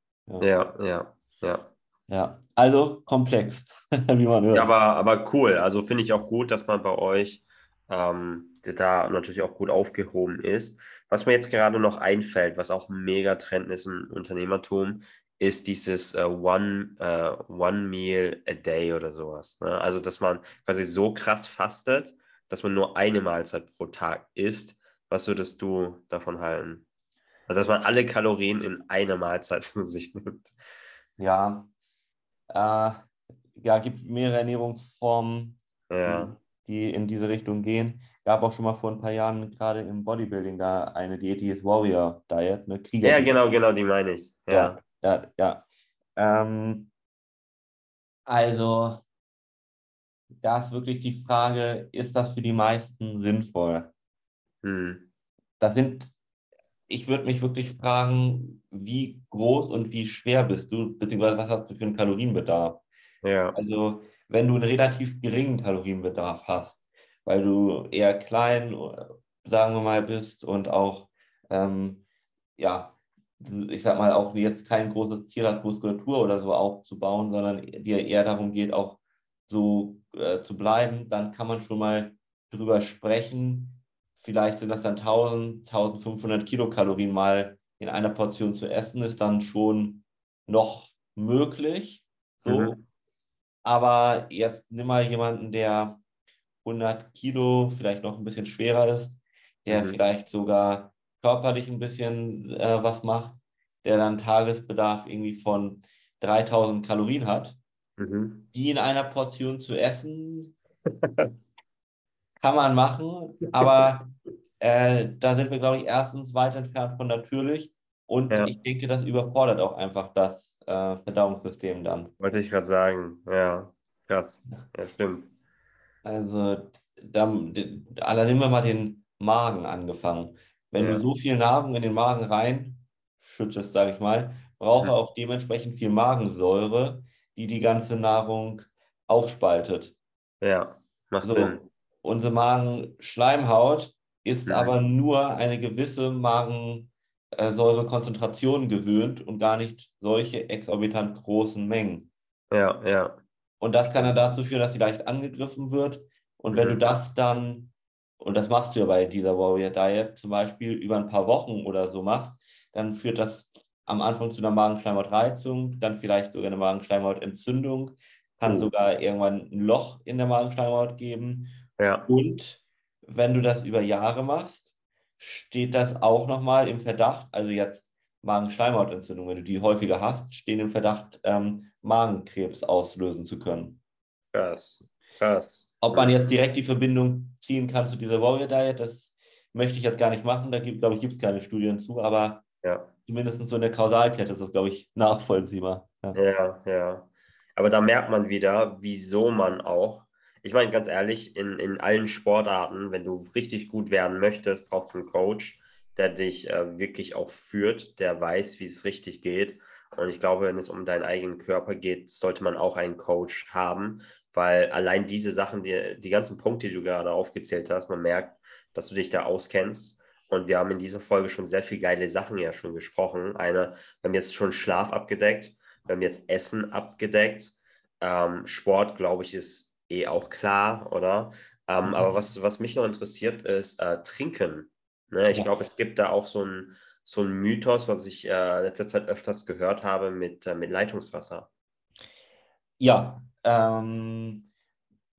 Ja, ja, ja. Ja, also komplex, [LAUGHS] wie man hört. Ja, aber, aber cool. Also finde ich auch gut, dass man bei euch ähm, da natürlich auch gut aufgehoben ist. Was mir jetzt gerade noch einfällt, was auch ein Megatrend ist im Unternehmertum, ist dieses äh, One, äh, One Meal a Day oder sowas. Ne? Also, dass man quasi so krass fastet, dass man nur eine Mahlzeit pro Tag isst. Was würdest du davon halten? Also, dass man alle Kalorien in eine Mahlzeit zu sich nimmt. Ja, äh, ja, gibt mehrere Ernährungsformen, Ja, die in diese Richtung gehen. Gab auch schon mal vor ein paar Jahren gerade im Bodybuilding da eine Diät, die ist Warrior Diet, eine Krieger. ja genau, genau, die meine ich. Ja, ja, ja. Ähm, also, da ist wirklich die Frage, ist das für die meisten sinnvoll? Hm. Das sind, ich würde mich wirklich fragen, wie groß und wie schwer bist du, beziehungsweise was hast du für einen Kalorienbedarf? ja, Also, wenn du einen relativ geringen Kalorienbedarf hast, weil du eher klein, sagen wir mal, bist und auch, ähm, ja, ich sag mal, auch jetzt kein großes Ziel hast, Muskulatur oder so aufzubauen, sondern dir eher darum geht, auch so äh, zu bleiben, dann kann man schon mal drüber sprechen. Vielleicht sind das dann 1000, 1500 Kilokalorien mal in einer Portion zu essen, ist dann schon noch möglich. So. Mhm. Aber jetzt nimm mal jemanden, der 100 Kilo, vielleicht noch ein bisschen schwerer ist, der Mhm. vielleicht sogar körperlich ein bisschen äh, was macht, der dann Tagesbedarf irgendwie von 3000 Kalorien hat, Mhm. die in einer Portion zu essen, [LAUGHS] kann man machen, aber äh, da sind wir, glaube ich, erstens weit entfernt von natürlich und Ja. ich denke, das überfordert auch einfach das äh, Verdauungssystem dann. Wollte ich gerade sagen. Ja, krass. Ja, stimmt. Also, da, da nehmen wir mal den Magen angefangen. Wenn Ja. du so viel Nahrung in den Magen reinschüttest, sage ich mal, braucht er auch dementsprechend viel Magensäure, die die ganze Nahrung aufspaltet. Ja, macht So, Sinn. unsere Magenschleimhaut ist Mhm. aber nur eine gewisse Magensäurekonzentration gewöhnt und gar nicht solche exorbitant großen Mengen. Ja, ja. Und das kann dann dazu führen, dass sie leicht angegriffen wird. Und wenn Mhm. du das dann, und das machst du ja bei dieser Warrior Diet zum Beispiel über ein paar Wochen oder so machst, dann führt das am Anfang zu einer Magenschleimhautreizung, dann vielleicht sogar eine Magenschleimhautentzündung, kann Oh. sogar irgendwann ein Loch in der Magenschleimhaut geben. Ja, Und wenn du das über Jahre machst, steht das auch nochmal im Verdacht, also jetzt Magenschleimhautentzündung, wenn du die häufiger hast, stehen im Verdacht, ähm, Magenkrebs auslösen zu können. krass. Krass. Ob man jetzt direkt die Verbindung ziehen kann zu dieser Warrior Diet, das möchte ich jetzt gar nicht machen. Da gibt, glaube ich, gibt es keine Studien zu, aber Ja. zumindest so in der Kausalkette ist das, glaube ich, nachvollziehbar. Ja. Ja, ja. Aber da merkt man wieder, wieso man auch, ich meine ganz ehrlich, in, in allen Sportarten, wenn du richtig gut werden möchtest, brauchst du einen Coach, der dich äh, wirklich auch führt, der weiß, wie es richtig geht. Und ich glaube, wenn es um deinen eigenen Körper geht, sollte man auch einen Coach haben, weil allein diese Sachen, die, die ganzen Punkte, die du gerade aufgezählt hast, man merkt, dass du dich da auskennst. Und wir haben in dieser Folge schon sehr viele geile Sachen ja schon gesprochen. Eine, wir haben jetzt schon Schlaf abgedeckt, wir haben jetzt Essen abgedeckt. Ähm, Sport, glaube ich, ist eh auch klar, oder? Ähm, Mhm. Aber was, was mich noch interessiert, ist äh, Trinken. Ne? Ich Ja. glaube, es gibt da auch so ein so ein Mythos, was ich äh, letzter Zeit öfters gehört habe mit, äh, mit Leitungswasser. Ja, ähm,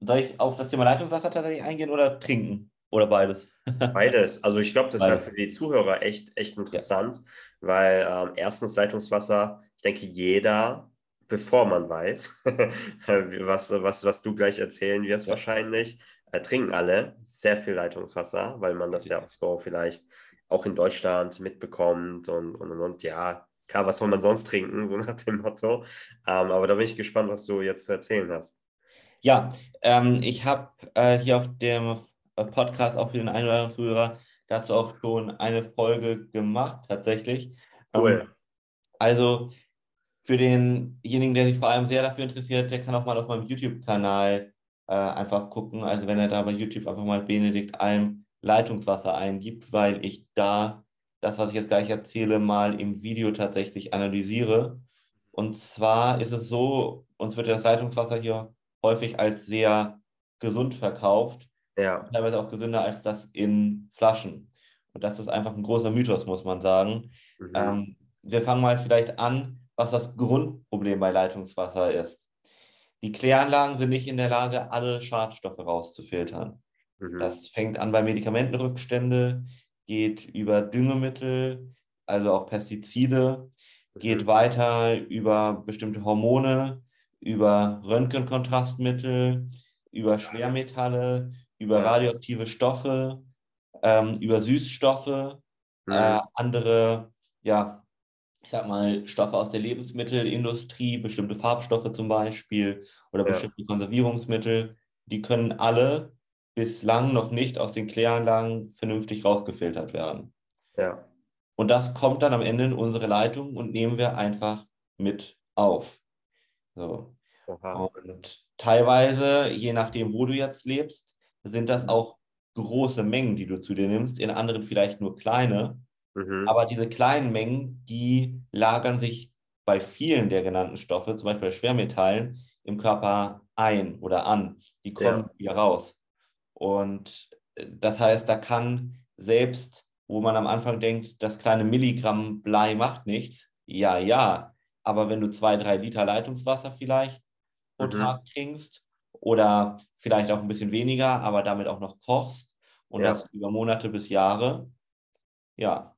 soll ich auf das Thema Leitungswasser tatsächlich eingehen oder trinken? Oder beides? [LAUGHS] Beides. Also ich glaube, das wäre für die Zuhörer echt, echt interessant, weil ähm, erstens Leitungswasser, ich denke, jeder, bevor man weiß, [LAUGHS] was, was, was du gleich erzählen wirst Ja. wahrscheinlich, äh, trinken alle sehr viel Leitungswasser, weil man das ja auch so vielleicht auch in Deutschland mitbekommt und, und, und, und ja, klar, was soll man sonst trinken, so [LAUGHS] nach dem Motto. Ähm, aber da bin ich gespannt, was du jetzt zu erzählen hast. Ja, ähm, ich habe äh, hier auf dem Podcast auch für den einen oder anderen Zuhörer dazu auch schon eine Folge gemacht, tatsächlich. Ähm, Cool. also für denjenigen, der sich vor allem sehr dafür interessiert, der kann auch mal auf meinem YouTube-Kanal äh, einfach gucken. Also wenn er da bei YouTube einfach mal Benedikt Alm Leitungswasser eingibt, weil ich da das, was ich jetzt gleich erzähle, mal im Video tatsächlich analysiere. Und zwar ist es so, uns wird das Leitungswasser hier häufig als sehr gesund verkauft, Ja, teilweise auch gesünder als das in Flaschen. Und das ist einfach ein großer Mythos, muss man sagen. mhm. Ähm, wir fangen mal vielleicht an, was das Grundproblem bei Leitungswasser ist. Die Kläranlagen sind nicht in der Lage, alle Schadstoffe rauszufiltern. Mhm. Das fängt an bei Medikamentenrückstände, geht über Düngemittel, also auch Pestizide, geht Mhm. weiter über bestimmte Hormone, über Röntgenkontrastmittel, über Schwermetalle, über radioaktive Stoffe, ähm, über Süßstoffe, äh, Mhm. andere, ja, ich sag mal, Stoffe aus der Lebensmittelindustrie, bestimmte Farbstoffe zum Beispiel oder Ja. bestimmte Konservierungsmittel, die können alle bislang noch nicht aus den Kläranlagen vernünftig rausgefiltert werden. Ja, Und das kommt dann am Ende in unsere Leitung und nehmen wir einfach mit auf. So. Und teilweise, je nachdem, wo du jetzt lebst, sind das auch große Mengen, die du zu dir nimmst, in anderen vielleicht nur kleine. Mhm. Aber diese kleinen Mengen, die lagern sich bei vielen der genannten Stoffe, zum Beispiel bei Schwermetallen, im Körper ein oder an. Die kommen Ja. wieder raus. Und äh, das heißt, da kann selbst, wo man am Anfang denkt, das kleine Milligramm Blei macht nichts, ja, ja. Aber wenn du zwei, drei Liter Leitungswasser vielleicht pro Mhm. Tag trinkst oder vielleicht auch ein bisschen weniger, aber damit auch noch kochst und Ja. das über Monate bis Jahre, ja.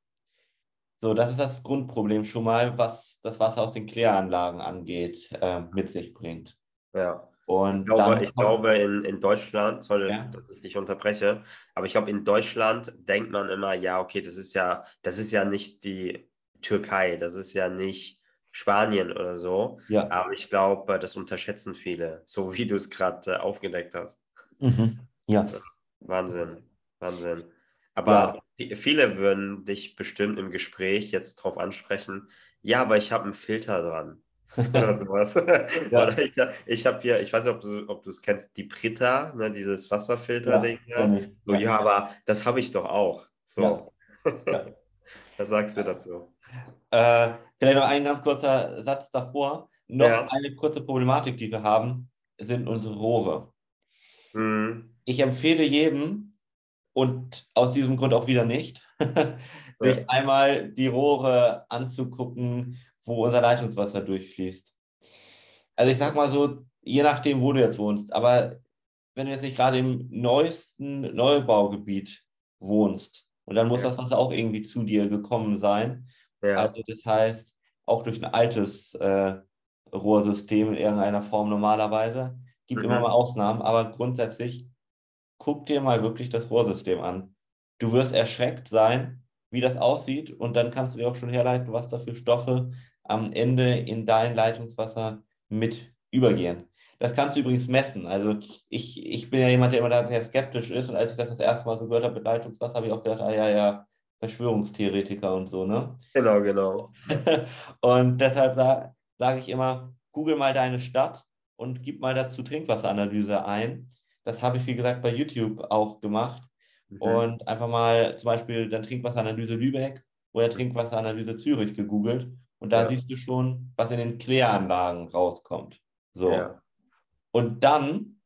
So, das ist das Grundproblem schon mal, was das Wasser aus den Kläranlagen angeht, äh, mit sich bringt. Ja. Und Ich glaube, ich glaube in, in Deutschland, sorry, Ja. dass ich dich unterbreche, aber ich glaube, in Deutschland denkt man immer, ja, okay, das ist ja, das ist ja nicht die Türkei, das ist ja nicht Spanien oder so. ja. Aber ich glaube, das unterschätzen viele, so wie du es gerade äh, aufgedeckt hast. Mhm. Ja. Wahnsinn, Wahnsinn. Aber vi- viele würden dich bestimmt im Gespräch jetzt drauf ansprechen, ja, aber ich habe einen Filter dran. Oder [LAUGHS] sowas. Ja. Ich, ich habe hier, ich weiß nicht, ob du ob du es kennst, die Brita, ne, dieses Wasserfilter-Ding. Ja, so, ja. aber das habe ich doch auch. So. [LAUGHS] Ja. Was sagst du dazu? Äh, vielleicht noch ein ganz kurzer Satz davor. Noch Ja. eine kurze Problematik, die wir haben, sind unsere Rohre. Hm, Ich empfehle jedem, und aus diesem Grund auch wieder nicht, [LAUGHS] sich Ja. einmal die Rohre anzugucken, wo unser Leitungswasser durchfließt. Also ich sag mal so, je nachdem, wo du jetzt wohnst, aber wenn du jetzt nicht gerade im neuesten Neubaugebiet wohnst, und dann muss ja. das Wasser auch irgendwie zu dir gekommen sein. Ja. Also das heißt, auch durch ein altes äh, Rohrsystem in irgendeiner Form normalerweise. Gibt mhm. immer mal Ausnahmen, aber grundsätzlich guck dir mal wirklich das Rohrsystem an. Du wirst erschreckt sein, wie das aussieht und dann kannst du dir auch schon herleiten, was da für Stoffe am Ende in dein Leitungswasser mit übergehen. Das kannst du übrigens messen. Also ich, ich bin ja jemand, der immer da sehr skeptisch ist und als ich das das erste Mal so gehört habe mit Leitungswasser, habe ich auch gedacht, ah ja, ja, Verschwörungstheoretiker und so, ne? Genau, genau. [LAUGHS] und deshalb sage sag ich immer, google mal deine Stadt und gib mal dazu Trinkwasseranalyse ein. Das habe ich, wie gesagt, bei YouTube auch gemacht. Mhm. Und einfach mal zum Beispiel dann Trinkwasseranalyse Lübeck oder Trinkwasseranalyse Zürich gegoogelt. Und da ja. siehst du schon, was in den Kläranlagen rauskommt. So. Ja. Und dann,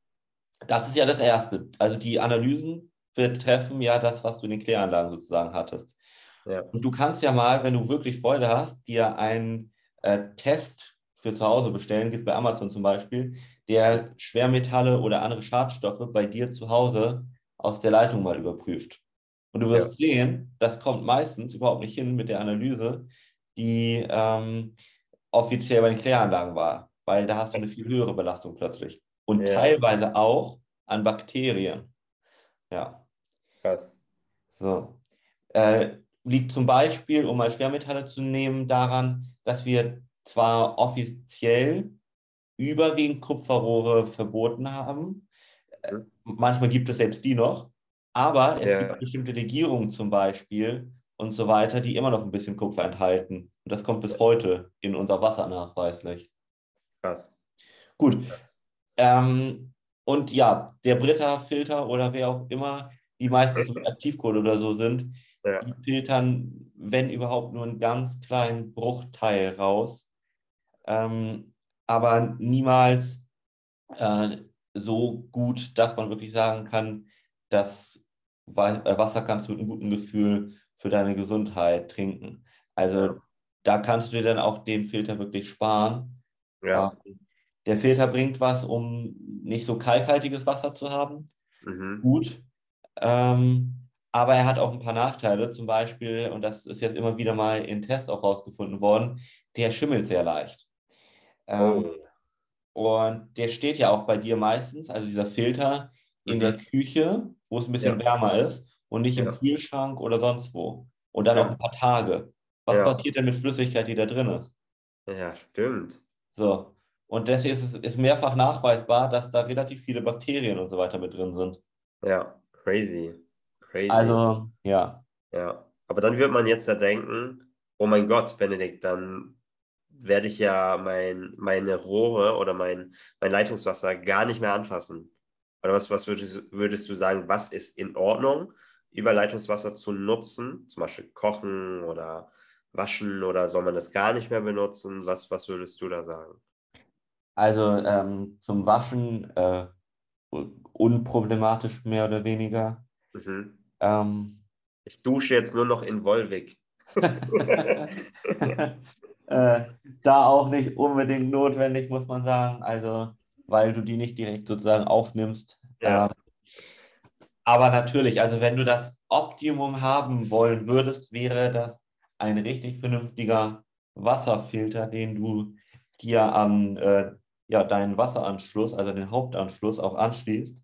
das ist ja das Erste. Also die Analysen betreffen ja das, was du in den Kläranlagen sozusagen hattest. Ja. Und du kannst ja mal, wenn du wirklich Freude hast, dir einen äh, Test für zu Hause bestellen, gibt bei Amazon zum Beispiel, der Schwermetalle oder andere Schadstoffe bei dir zu Hause aus der Leitung mal überprüft. Und du wirst ja. sehen, das kommt meistens überhaupt nicht hin mit der Analyse, die ähm, offiziell bei den Kläranlagen war, weil da hast du eine viel höhere Belastung plötzlich. Und ja. teilweise auch an Bakterien. Ja. Krass. So. Äh, liegt zum Beispiel, um mal Schwermetalle zu nehmen, daran, dass wir zwar offiziell überwiegend Kupferrohre verboten haben, mhm. manchmal gibt es selbst die noch, aber es ja. gibt bestimmte Legierungen zum Beispiel und so weiter, die immer noch ein bisschen Kupfer enthalten. Und das kommt bis heute in unser Wasser nachweislich. Krass. Gut. Ähm, und ja, der Brita-Filter oder wer auch immer, die meistens mit Aktivkohle oder so sind, ja. die filtern, wenn überhaupt, nur einen ganz kleinen Bruchteil raus ähm, aber niemals äh, so gut, dass man wirklich sagen kann, dass äh, Wasser kannst du mit einem guten Gefühl für deine Gesundheit trinken. Also da kannst du dir dann auch den Filter wirklich sparen. Ja. Ähm, der Filter bringt was, um nicht so kalkhaltiges Wasser zu haben. Mhm. Gut. Ähm, aber er hat auch ein paar Nachteile, zum Beispiel, und das ist jetzt immer wieder mal in Tests auch rausgefunden worden, der schimmelt sehr leicht. Ähm, oh. Und der steht ja auch bei dir meistens, also dieser Filter, in mhm. der Küche, wo es ein bisschen ja. wärmer ist und nicht ja. im Kühlschrank oder sonst wo. Und dann ja. auch ein paar Tage. Was passiert denn mit Flüssigkeit, die da drin ist? Ja, stimmt. So. Und deswegen ist es ist mehrfach nachweisbar, dass da relativ viele Bakterien und so weiter mit drin sind. Ja, crazy. crazy. Also, ja. Ja. Aber dann wird man jetzt ja denken, oh mein Gott, Benedikt, dann werde ich ja mein, meine Rohre oder mein, mein Leitungswasser gar nicht mehr anfassen. Oder was, was würdest, würdest du sagen, was ist in Ordnung, über Leitungswasser zu nutzen? Zum Beispiel kochen oder waschen oder soll man das gar nicht mehr benutzen? Was, was würdest du da sagen? Also ähm, zum Waschen äh, unproblematisch mehr oder weniger. Mhm. Ähm, ich dusche jetzt nur noch in Wolwig. [LAUGHS] äh, da auch nicht unbedingt notwendig, muss man sagen. Also, weil du die nicht direkt sozusagen aufnimmst. Ja. Ähm, aber natürlich, also wenn du das Optimum haben wollen würdest, wäre das ein richtig vernünftiger Wasserfilter, den du dir an äh, ja, deinen Wasseranschluss, also den Hauptanschluss auch anschließt.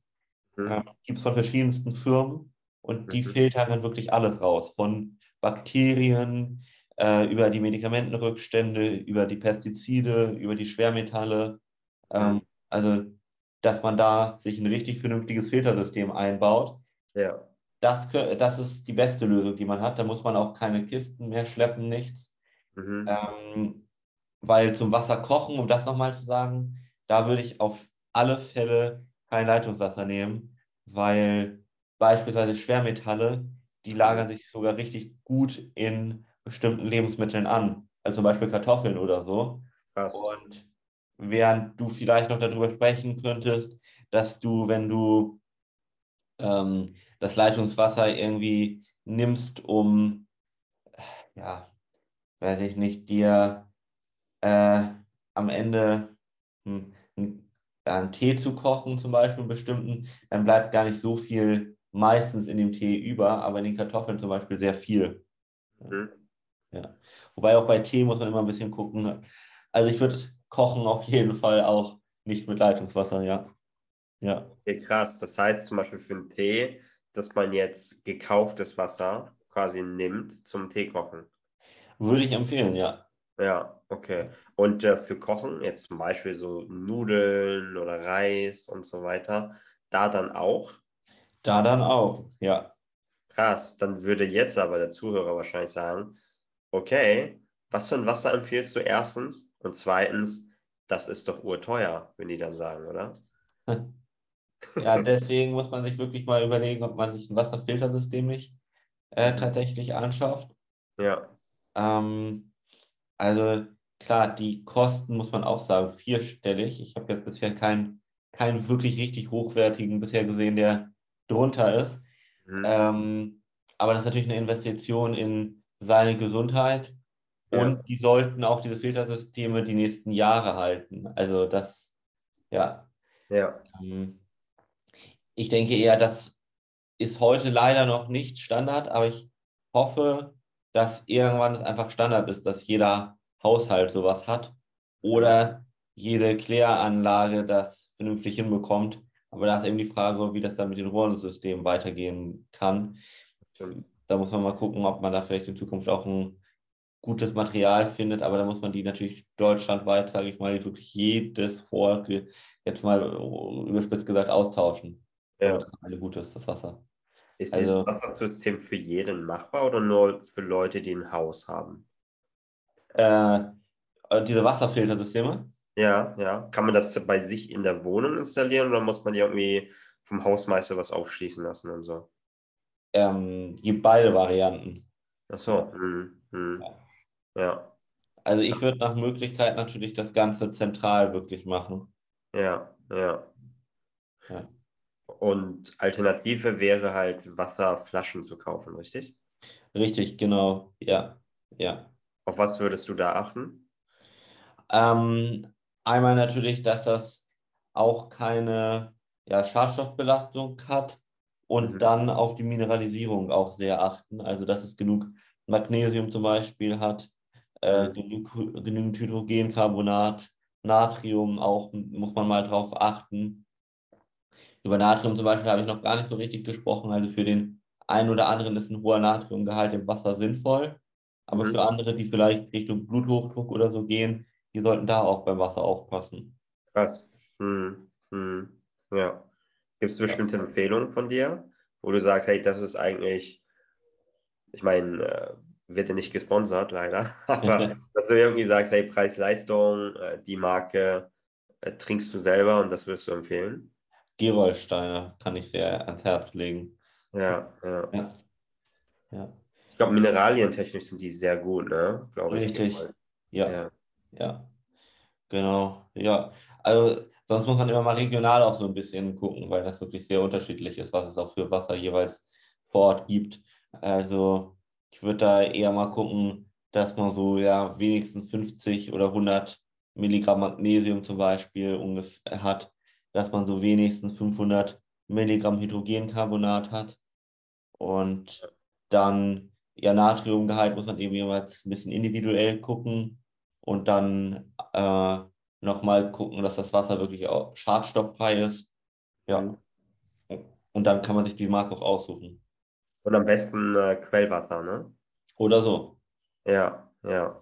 Mhm. Äh, Gibt es von verschiedensten Firmen und die mhm. filtern dann wirklich alles raus, von Bakterien, äh, über die Medikamentenrückstände, über die Pestizide, über die Schwermetalle. Ähm, mhm. Also, dass man da sich ein richtig vernünftiges Filtersystem einbaut. Ja. Das, das ist die beste Lösung, die man hat. Da muss man auch keine Kisten mehr schleppen, nichts. Mhm. Ähm, weil zum Wasser kochen, um das nochmal zu sagen, da würde ich auf alle Fälle kein Leitungswasser nehmen, weil beispielsweise Schwermetalle, die lagern sich sogar richtig gut in bestimmten Lebensmitteln an, also zum Beispiel Kartoffeln oder so. Krass. Und während du vielleicht noch darüber sprechen könntest, dass du, wenn du ähm, das Leitungswasser irgendwie nimmst, um, ja, weiß ich nicht, dir äh, am Ende ein, ein einen Tee zu kochen, zum Beispiel einen bestimmten, dann bleibt gar nicht so viel meistens in dem Tee über, aber in den Kartoffeln zum Beispiel sehr viel. Mhm. Ja. Wobei auch bei Tee muss man immer ein bisschen gucken. Ne? Also ich würde kochen auf jeden Fall auch nicht mit Leitungswasser, ja. Ja. Okay, krass. Das heißt zum Beispiel für einen Tee, dass man jetzt gekauftes Wasser quasi nimmt zum Tee kochen. Würde ich empfehlen, ja. Ja, okay. Und äh, für Kochen, jetzt zum Beispiel so Nudeln oder Reis und so weiter, da dann auch? Da dann auch, ja. Krass, dann würde jetzt aber der Zuhörer wahrscheinlich sagen, okay, was für ein Wasser empfiehlst du erstens? Und zweitens, das ist doch urteuer, wenn die dann sagen, oder? [LAUGHS] Ja, deswegen muss man sich wirklich mal überlegen, ob man sich ein Wasserfiltersystem nicht äh, tatsächlich anschafft. Ja. Ähm, also klar, die Kosten muss man auch sagen, vierstellig. Ich habe jetzt bisher keinen, keinen wirklich richtig hochwertigen bisher gesehen, der drunter ist. Mhm. Ähm, aber das ist natürlich eine Investition in seine Gesundheit. Ja. Und die sollten auch diese Filtersysteme die nächsten Jahre halten. Also das, ja. Ja. Ähm, ich denke eher, das ist heute leider noch nicht Standard, aber ich hoffe, dass irgendwann es einfach Standard ist, dass jeder Haushalt sowas hat oder jede Kläranlage das vernünftig hinbekommt. Aber da ist eben die Frage, wie das dann mit den Rohrsystemen weitergehen kann. Da muss man mal gucken, ob man da vielleicht in Zukunft auch ein gutes Material findet, aber da muss man die natürlich deutschlandweit, sage ich mal, wirklich jedes Volk jetzt mal überspitzt gesagt austauschen. Ja. Das alle gut ist, das Wasser. Ist also, das Wassersystem für jeden machbar oder nur für Leute, die ein Haus haben? Äh, diese Wasserfiltersysteme? Ja, ja. Kann man das bei sich in der Wohnung installieren oder muss man die irgendwie vom Hausmeister was aufschließen lassen und so? Ähm, gibt beide Varianten. Ach so. Hm, hm. Ja. Ja. Also ich würde nach Möglichkeit natürlich das Ganze zentral wirklich machen. Ja, ja. ja. Und Alternative wäre halt Wasserflaschen zu kaufen, richtig? Richtig, genau. Ja, ja. Auf was würdest du da achten? Ähm, einmal natürlich, dass das auch keine ja, Schadstoffbelastung hat und mhm. dann auf die Mineralisierung auch sehr achten. Also, dass es genug Magnesium zum Beispiel hat, äh, genügend Hydrogencarbonat, Natrium auch muss man mal drauf achten. Über Natrium zum Beispiel habe ich noch gar nicht so richtig gesprochen. Also für den einen oder anderen ist ein hoher Natriumgehalt im Wasser sinnvoll. Aber mhm. für andere, die vielleicht Richtung Bluthochdruck oder so gehen, die sollten da auch beim Wasser aufpassen. Krass. Hm. Hm. Ja. Gibt es bestimmte ja. Empfehlungen von dir, wo du sagst, hey, das ist eigentlich, ich meine, äh, wird ja nicht gesponsert, leider, [LAUGHS] aber [LAUGHS] dass du irgendwie sagst, hey, Preis-Leistung, äh, die Marke äh, trinkst du selber und das würdest du empfehlen? Gerolsteiner kann ich sehr ans Herz legen. Ja, ja. ja. ja. Ich glaube, mineralientechnisch sind die sehr gut, ne? Glaube Richtig. Ja. ja. Ja. Genau. Ja. Also sonst muss man immer mal regional auch so ein bisschen gucken, weil das wirklich sehr unterschiedlich ist, was es auch für Wasser jeweils vor Ort gibt. Also ich würde da eher mal gucken, dass man so ja wenigstens 50 oder 100 Milligramm Magnesium zum Beispiel ungefähr hat dass man so wenigstens 500 Milligramm Hydrogencarbonat hat. Und dann, ja, Natriumgehalt muss man eben jeweils ein bisschen individuell gucken und dann äh, nochmal gucken, dass das Wasser wirklich auch schadstofffrei ist. Ja. Und dann kann man sich die Marke auch aussuchen. Und am besten äh, Quellwasser, ne? Oder so. Ja, ja.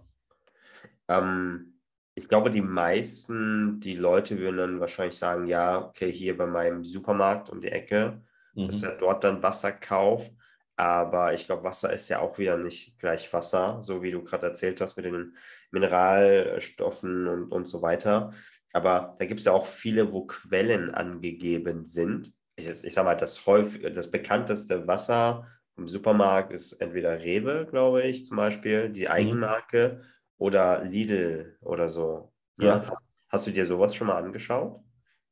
Ähm, ich glaube, die meisten, die Leute würden dann wahrscheinlich sagen, ja, okay, hier bei meinem Supermarkt um die Ecke, mhm. dass er dort dann Wasser kauft. Aber ich glaube, Wasser ist ja auch wieder nicht gleich Wasser, so wie du gerade erzählt hast mit den Mineralstoffen und, und so weiter. Aber da gibt es ja auch viele, wo Quellen angegeben sind. Ich, ich sage mal, das, häufig, das bekannteste Wasser im Supermarkt ist entweder Rewe, glaube ich, zum Beispiel, die mhm. Eigenmarke. Mhm oder Lidl oder so. Ne? Ja. Hast, hast du dir sowas schon mal angeschaut?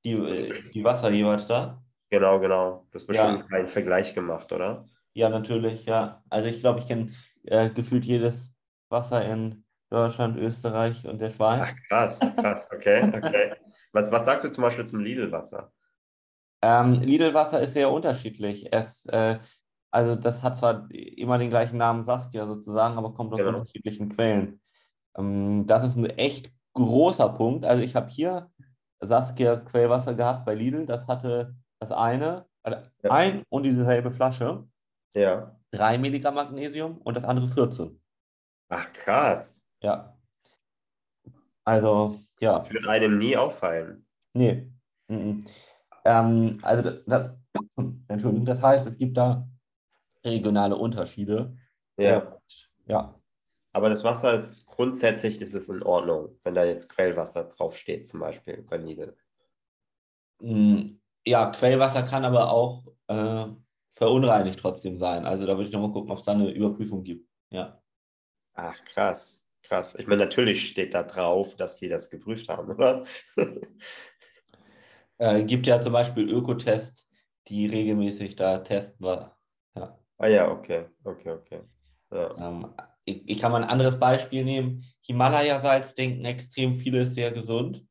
Die, äh, die Wasser jeweils da? Genau, genau. Du hast bestimmt ja. einen Vergleich gemacht, oder? Ja, natürlich, ja. Also ich glaube, ich kenne äh, gefühlt jedes Wasser in Deutschland, Österreich und der Schweiz. Ach, krass, krass, okay, okay. [LAUGHS] Was, was sagst du zum Beispiel zum Lidl-Wasser? Ähm, Lidl-Wasser ist sehr unterschiedlich. Es, äh, also das hat zwar immer den gleichen Namen Saskia sozusagen, aber kommt aus Genau. unterschiedlichen Quellen. Ähm, das ist ein echt großer Punkt. Also ich habe hier Saskia Quellwasser gehabt bei Lidl. Das hatte das eine, also Ja. ein und dieselbe Flasche, Ja. 3 Milligramm Magnesium und das andere 14. Ach, krass. Ja. Also, ja. Das wird einem nie auffallen. Nee. Mhm. Ähm, also das, das, [COUGHS] das heißt, es gibt da regionale Unterschiede. Ja. Und, ja. Aber das Wasser ist grundsätzlich ist es in Ordnung, wenn da jetzt Quellwasser draufsteht, zum Beispiel bei Lidl. Mm, Ja, Quellwasser kann aber auch äh, verunreinigt trotzdem sein. Also da würde ich nochmal gucken, ob es da eine Überprüfung gibt. Ja. Ach, krass. Krass. Ich meine, natürlich steht da drauf, dass die das geprüft haben, oder? [LAUGHS] Äh, gibt ja zum Beispiel Ökotest, die regelmäßig da testen. Ja. Ah ja, okay. Okay, okay. Ja. Ähm, ich, ich kann mal ein anderes Beispiel nehmen. Himalaya-Salz denken extrem viele ist sehr gesund.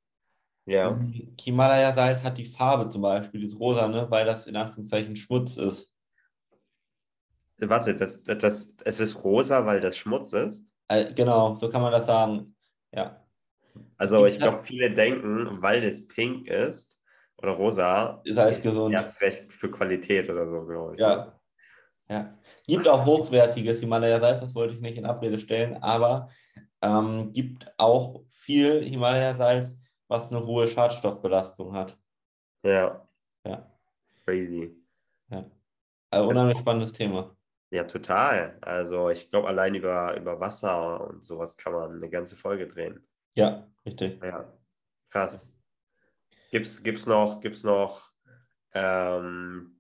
Ja. Himalaya-Salz hat die Farbe zum Beispiel, dieses Rosa, ne, weil das in Anführungszeichen Schmutz ist. Warte, das, das, das, es ist rosa, weil das Schmutz ist. Äh, genau, so kann man das sagen. Ja, Also ich glaube, viele denken, weil das pink ist oder rosa, ist alles gesund. ja, vielleicht für Qualität oder so, glaube ich. Ja. ja. Gibt auch hochwertiges Himalaya-Salz, das wollte ich nicht in Abrede stellen, aber ähm, gibt auch viel Himalaya-Salz, was eine hohe Schadstoffbelastung hat. Ja, Ja, crazy. ja. Also unheimlich spannendes Thema. Ja, total. Also ich glaube, allein über, über Wasser und sowas kann man eine ganze Folge drehen. Ja, richtig. Ja, krass. Gibt's, gibt's noch, gibt's noch ähm,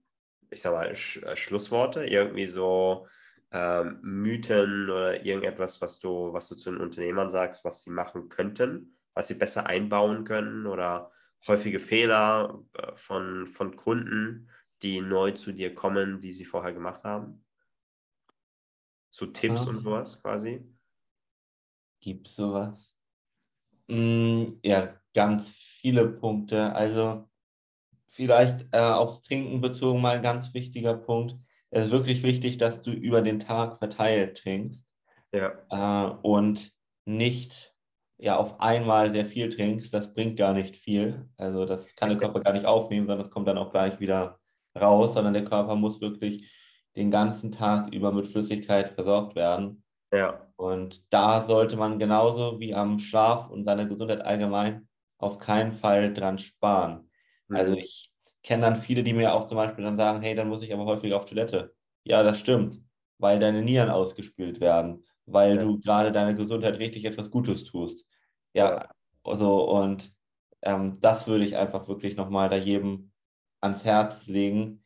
ich sag mal, Sch äh, Schlussworte, irgendwie so ähm, Mythen oder irgendetwas, was du, was du zu den Unternehmern sagst, was sie machen könnten, was sie besser einbauen können oder häufige Fehler äh, von, von Kunden, die neu zu dir kommen, die sie vorher gemacht haben? So Tipps und Ähm. sowas quasi? Gibt sowas? Mm, ja, ganz viele Punkte. Also vielleicht äh, aufs Trinken bezogen mal ein ganz wichtiger Punkt. Es ist wirklich wichtig, dass du über den Tag verteilt trinkst Ja, äh, und nicht ja, auf einmal sehr viel trinkst. Das bringt gar nicht viel. Also das kann der Körper gar nicht aufnehmen, sondern das kommt dann auch gleich wieder raus, sondern der Körper muss wirklich den ganzen Tag über mit Flüssigkeit versorgt werden. ja, Und da sollte man genauso wie am Schlaf und seiner Gesundheit allgemein auf keinen Fall dran sparen. Also Mhm. ich kenne dann viele, die mir auch zum Beispiel dann sagen, hey, dann muss ich aber häufiger auf Toilette. Ja, das stimmt, weil deine Nieren ausgespült werden, weil Ja. du gerade deiner Gesundheit richtig etwas Gutes tust. Ja, also und ähm, das würde ich einfach wirklich nochmal da jedem ans Herz legen.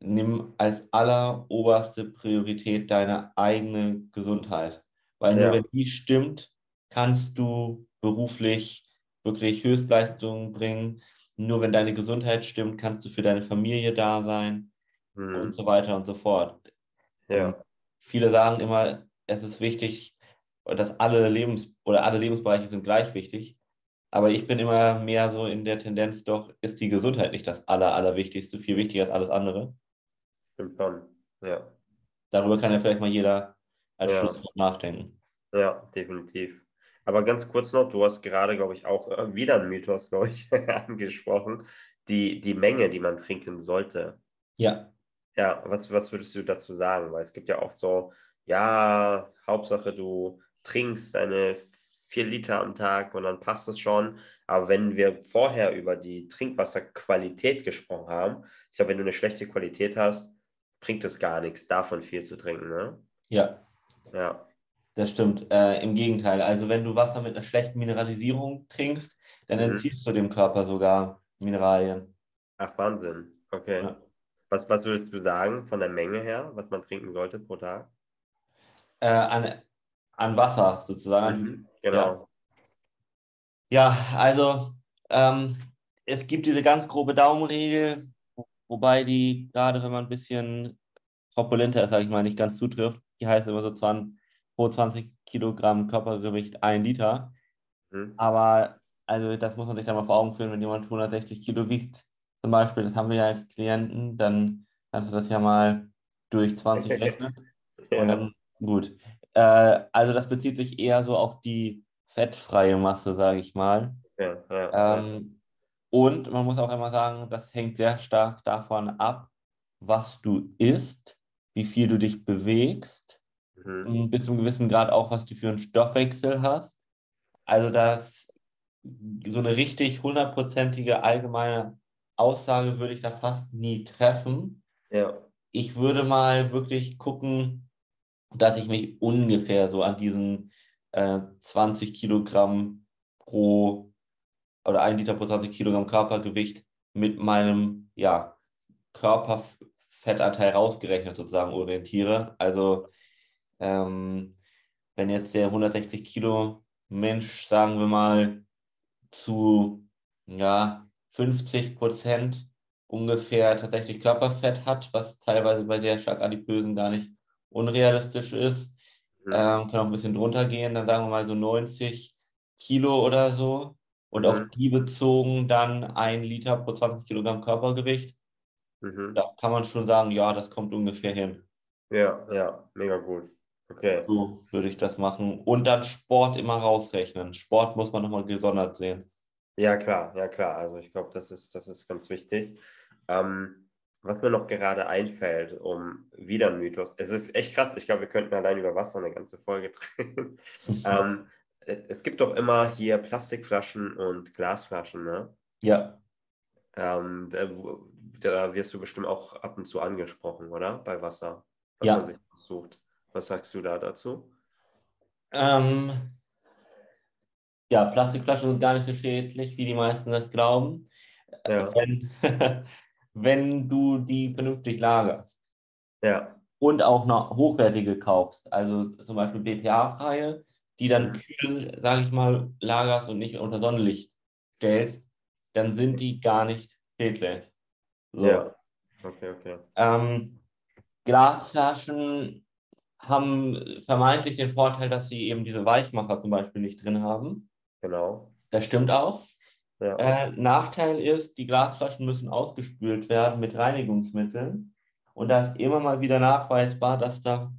Nimm als alleroberste Priorität deine eigene Gesundheit. Weil nur Ja. wenn die stimmt, kannst du beruflich wirklich Höchstleistungen bringen. Nur wenn deine Gesundheit stimmt, kannst du für deine Familie da sein Mhm. und so weiter und so fort. Ja, Viele sagen immer, es ist wichtig, dass alle Lebens- oder alle Lebensbereiche sind gleich wichtig. Aber ich bin immer mehr so in der Tendenz, doch ist die Gesundheit nicht das Aller, Allerwichtigste, viel wichtiger als alles andere. stimmt schon. Ja. Darüber kann ja vielleicht mal jeder als Ja. Schlusswort nachdenken. Ja, definitiv. Aber ganz kurz noch, du hast gerade, glaube ich, auch äh, wieder einen Mythos, glaube [LAUGHS] ich, angesprochen. Die, die Menge, die man trinken sollte. Ja, Ja, was, was würdest du dazu sagen? Weil es gibt ja oft so, ja, Hauptsache du trinkst deine vier Liter am Tag und dann passt es schon. Aber wenn wir vorher über die Trinkwasserqualität gesprochen haben, ich glaube, wenn du eine schlechte Qualität hast, bringt es gar nichts, davon viel zu trinken, ne? ja, Ja, das stimmt. Äh, Im Gegenteil. Also wenn du Wasser mit einer schlechten Mineralisierung trinkst, dann Mhm. entziehst du dem Körper sogar Mineralien. ach Wahnsinn. Okay. Ja. Was, was würdest du sagen von der Menge her, was man trinken sollte pro Tag? Äh, an, an Wasser sozusagen. Mhm, Genau. Ja, also ähm, es gibt diese ganz grobe Daumenregel, wobei die, gerade wenn man ein bisschen korpulenter ist, sage ich mal, nicht ganz zutrifft. Die heißt immer so 20, pro 20 Kilogramm Körpergewicht ein Liter. Mhm. Aber also das muss man sich dann mal vor Augen führen, wenn jemand 160 Kilo wiegt, zum Beispiel, das haben wir ja als Klienten, dann kannst du das ja mal durch 20 [LAUGHS] rechnen. ja. Und dann, gut. Äh, also das bezieht sich eher so auf die fettfreie Masse, sage ich mal. Ja, ja, ähm, und man muss auch immer sagen, das hängt sehr stark davon ab, was du isst, wie viel du dich bewegst, mhm. bis zu einem gewissen Grad auch, was du für einen Stoffwechsel hast. Also das so eine richtig hundertprozentige allgemeine Aussage würde ich da fast nie treffen. Ja. Ich würde mal wirklich gucken, dass ich mich ungefähr so an diesen äh, 20 Kilogramm pro oder 1 Liter pro 20 Kilogramm Körpergewicht mit meinem ja, Körperfettanteil rausgerechnet sozusagen orientiere. Also ähm, wenn jetzt der 160 Kilo Mensch, sagen wir mal, zu ja, 50 Prozent ungefähr tatsächlich Körperfett hat, was teilweise bei sehr stark adipösen gar nicht unrealistisch ist. Mhm. Ähm, kann auch ein bisschen drunter gehen, dann sagen wir mal so 90 Kilo oder so. Und mhm. auf die bezogen dann ein Liter pro 20 Kilogramm Körpergewicht. Mhm. Da kann man schon sagen, ja, das kommt ungefähr hin. Ja, ja, mega gut. Okay. So würde ich das machen. Und dann Sport immer rausrechnen. Sport muss man nochmal gesondert sehen. Ja, klar, ja, klar. Also ich glaube, das ist, das ist ganz wichtig. Ähm, was mir noch gerade einfällt, um wieder ein Mythos, es ist echt krass, ich glaube, wir könnten allein über Wasser eine ganze Folge [LAUGHS] drehen. ähm, es gibt doch immer hier Plastikflaschen und Glasflaschen, ne? Ja. Ähm, da, da, wirst du bestimmt auch ab und zu angesprochen, oder? Bei Wasser, was ja. man sich sucht. Was sagst du da dazu? Ähm, ja, Plastikflaschen sind gar nicht so schädlich, wie die meisten das glauben. Ja. Wenn, [LAUGHS] wenn du die vernünftig lagerst. Ja. Und auch noch hochwertige kaufst, also zum Beispiel BPA-freie, die dann mhm. kühl, sage ich mal, lagerst und nicht unter Sonnenlicht stellst, dann sind die gar nicht schädlich. So. Ja. Okay, okay. Ähm, Glasflaschen haben vermeintlich den Vorteil, dass sie eben diese Weichmacher zum Beispiel nicht drin haben. Genau. Das stimmt auch. Ja. Äh, Nachteil ist, die Glasflaschen müssen ausgespült werden mit Reinigungsmitteln. Und da ist immer mal wieder nachweisbar, dass da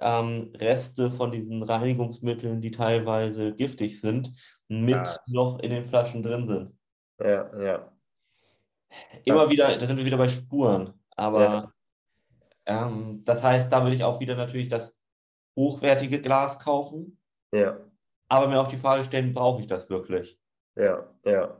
ähm, Reste von diesen Reinigungsmitteln, die teilweise giftig sind, mit ja. noch in den Flaschen drin sind. Ja, ja. Immer wieder, da sind wir wieder bei Spuren. Aber ja. Ähm, das heißt, da würde ich auch wieder natürlich das hochwertige Glas kaufen. Ja. Aber mir auch die Frage stellen, brauche ich das wirklich? Ja, ja.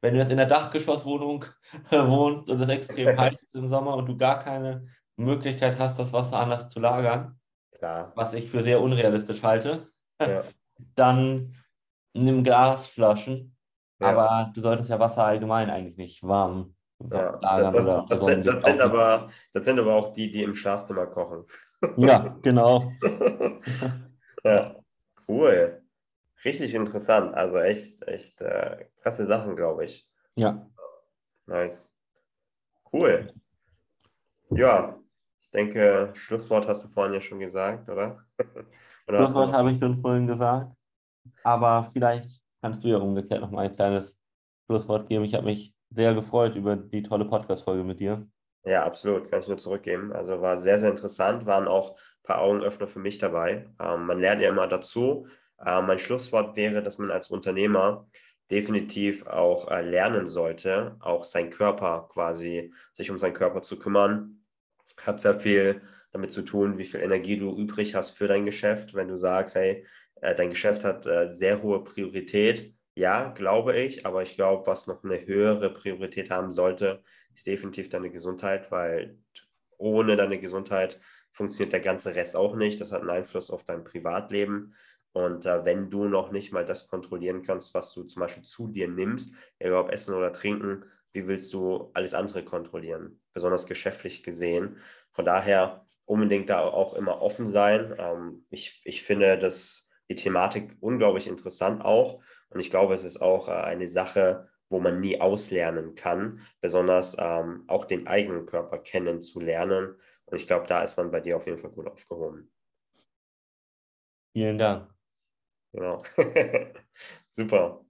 Wenn du jetzt in der Dachgeschosswohnung [LAUGHS] wohnst und es extrem [LAUGHS] heiß ist im Sommer und du gar keine Möglichkeit hast, das Wasser anders zu lagern, Klar. was ich für sehr unrealistisch halte, [LAUGHS] ja. dann nimm Glasflaschen. Ja. Aber du solltest ja Wasser allgemein eigentlich nicht warm ja, lagern das, das, das, das sind aber, das sind aber auch die, die im Schlafzimmer kochen. [LAUGHS] Ja, genau. [LAUGHS] ja, cool. Richtig interessant. Also echt, echt äh, krasse Sachen, glaube ich. Ja. Nice. Cool. Ja, ich denke, Schlusswort hast du vorhin ja schon gesagt, oder? [LAUGHS] oder Schlusswort habe ich schon vorhin gesagt. Aber vielleicht kannst du ja umgekehrt noch mal ein kleines Schlusswort geben. Ich habe mich sehr gefreut über die tolle Podcast-Folge mit dir. Ja, absolut, kann ich nur zurückgeben. Also war sehr, sehr interessant, waren auch ein paar Augenöffner für mich dabei. Ähm, man lernt ja immer dazu. Ähm, mein Schlusswort wäre, dass man als Unternehmer definitiv auch äh, lernen sollte, auch sein Körper quasi, sich um seinen Körper zu kümmern. Hat sehr viel damit zu tun, wie viel Energie du übrig hast für dein Geschäft. Wenn du sagst, hey, äh, dein Geschäft hat äh, sehr hohe Priorität, ja, glaube ich, aber ich glaube, was noch eine höhere Priorität haben sollte, ist definitiv deine Gesundheit, weil ohne deine Gesundheit funktioniert der ganze Rest auch nicht. Das hat einen Einfluss auf dein Privatleben. Und äh, wenn du noch nicht mal das kontrollieren kannst, was du zum Beispiel zu dir nimmst, ob Essen oder Trinken, wie willst du alles andere kontrollieren, besonders geschäftlich gesehen. Von daher unbedingt da auch immer offen sein. Ähm, ich, ich finde das, die Thematik unglaublich interessant auch. Und ich glaube, es ist auch äh, eine Sache, wo man nie auslernen kann, besonders ähm, auch den eigenen Körper kennenzulernen. Und ich glaube, da ist man bei dir auf jeden Fall gut aufgehoben. Vielen Dank. Genau. [LAUGHS] Super.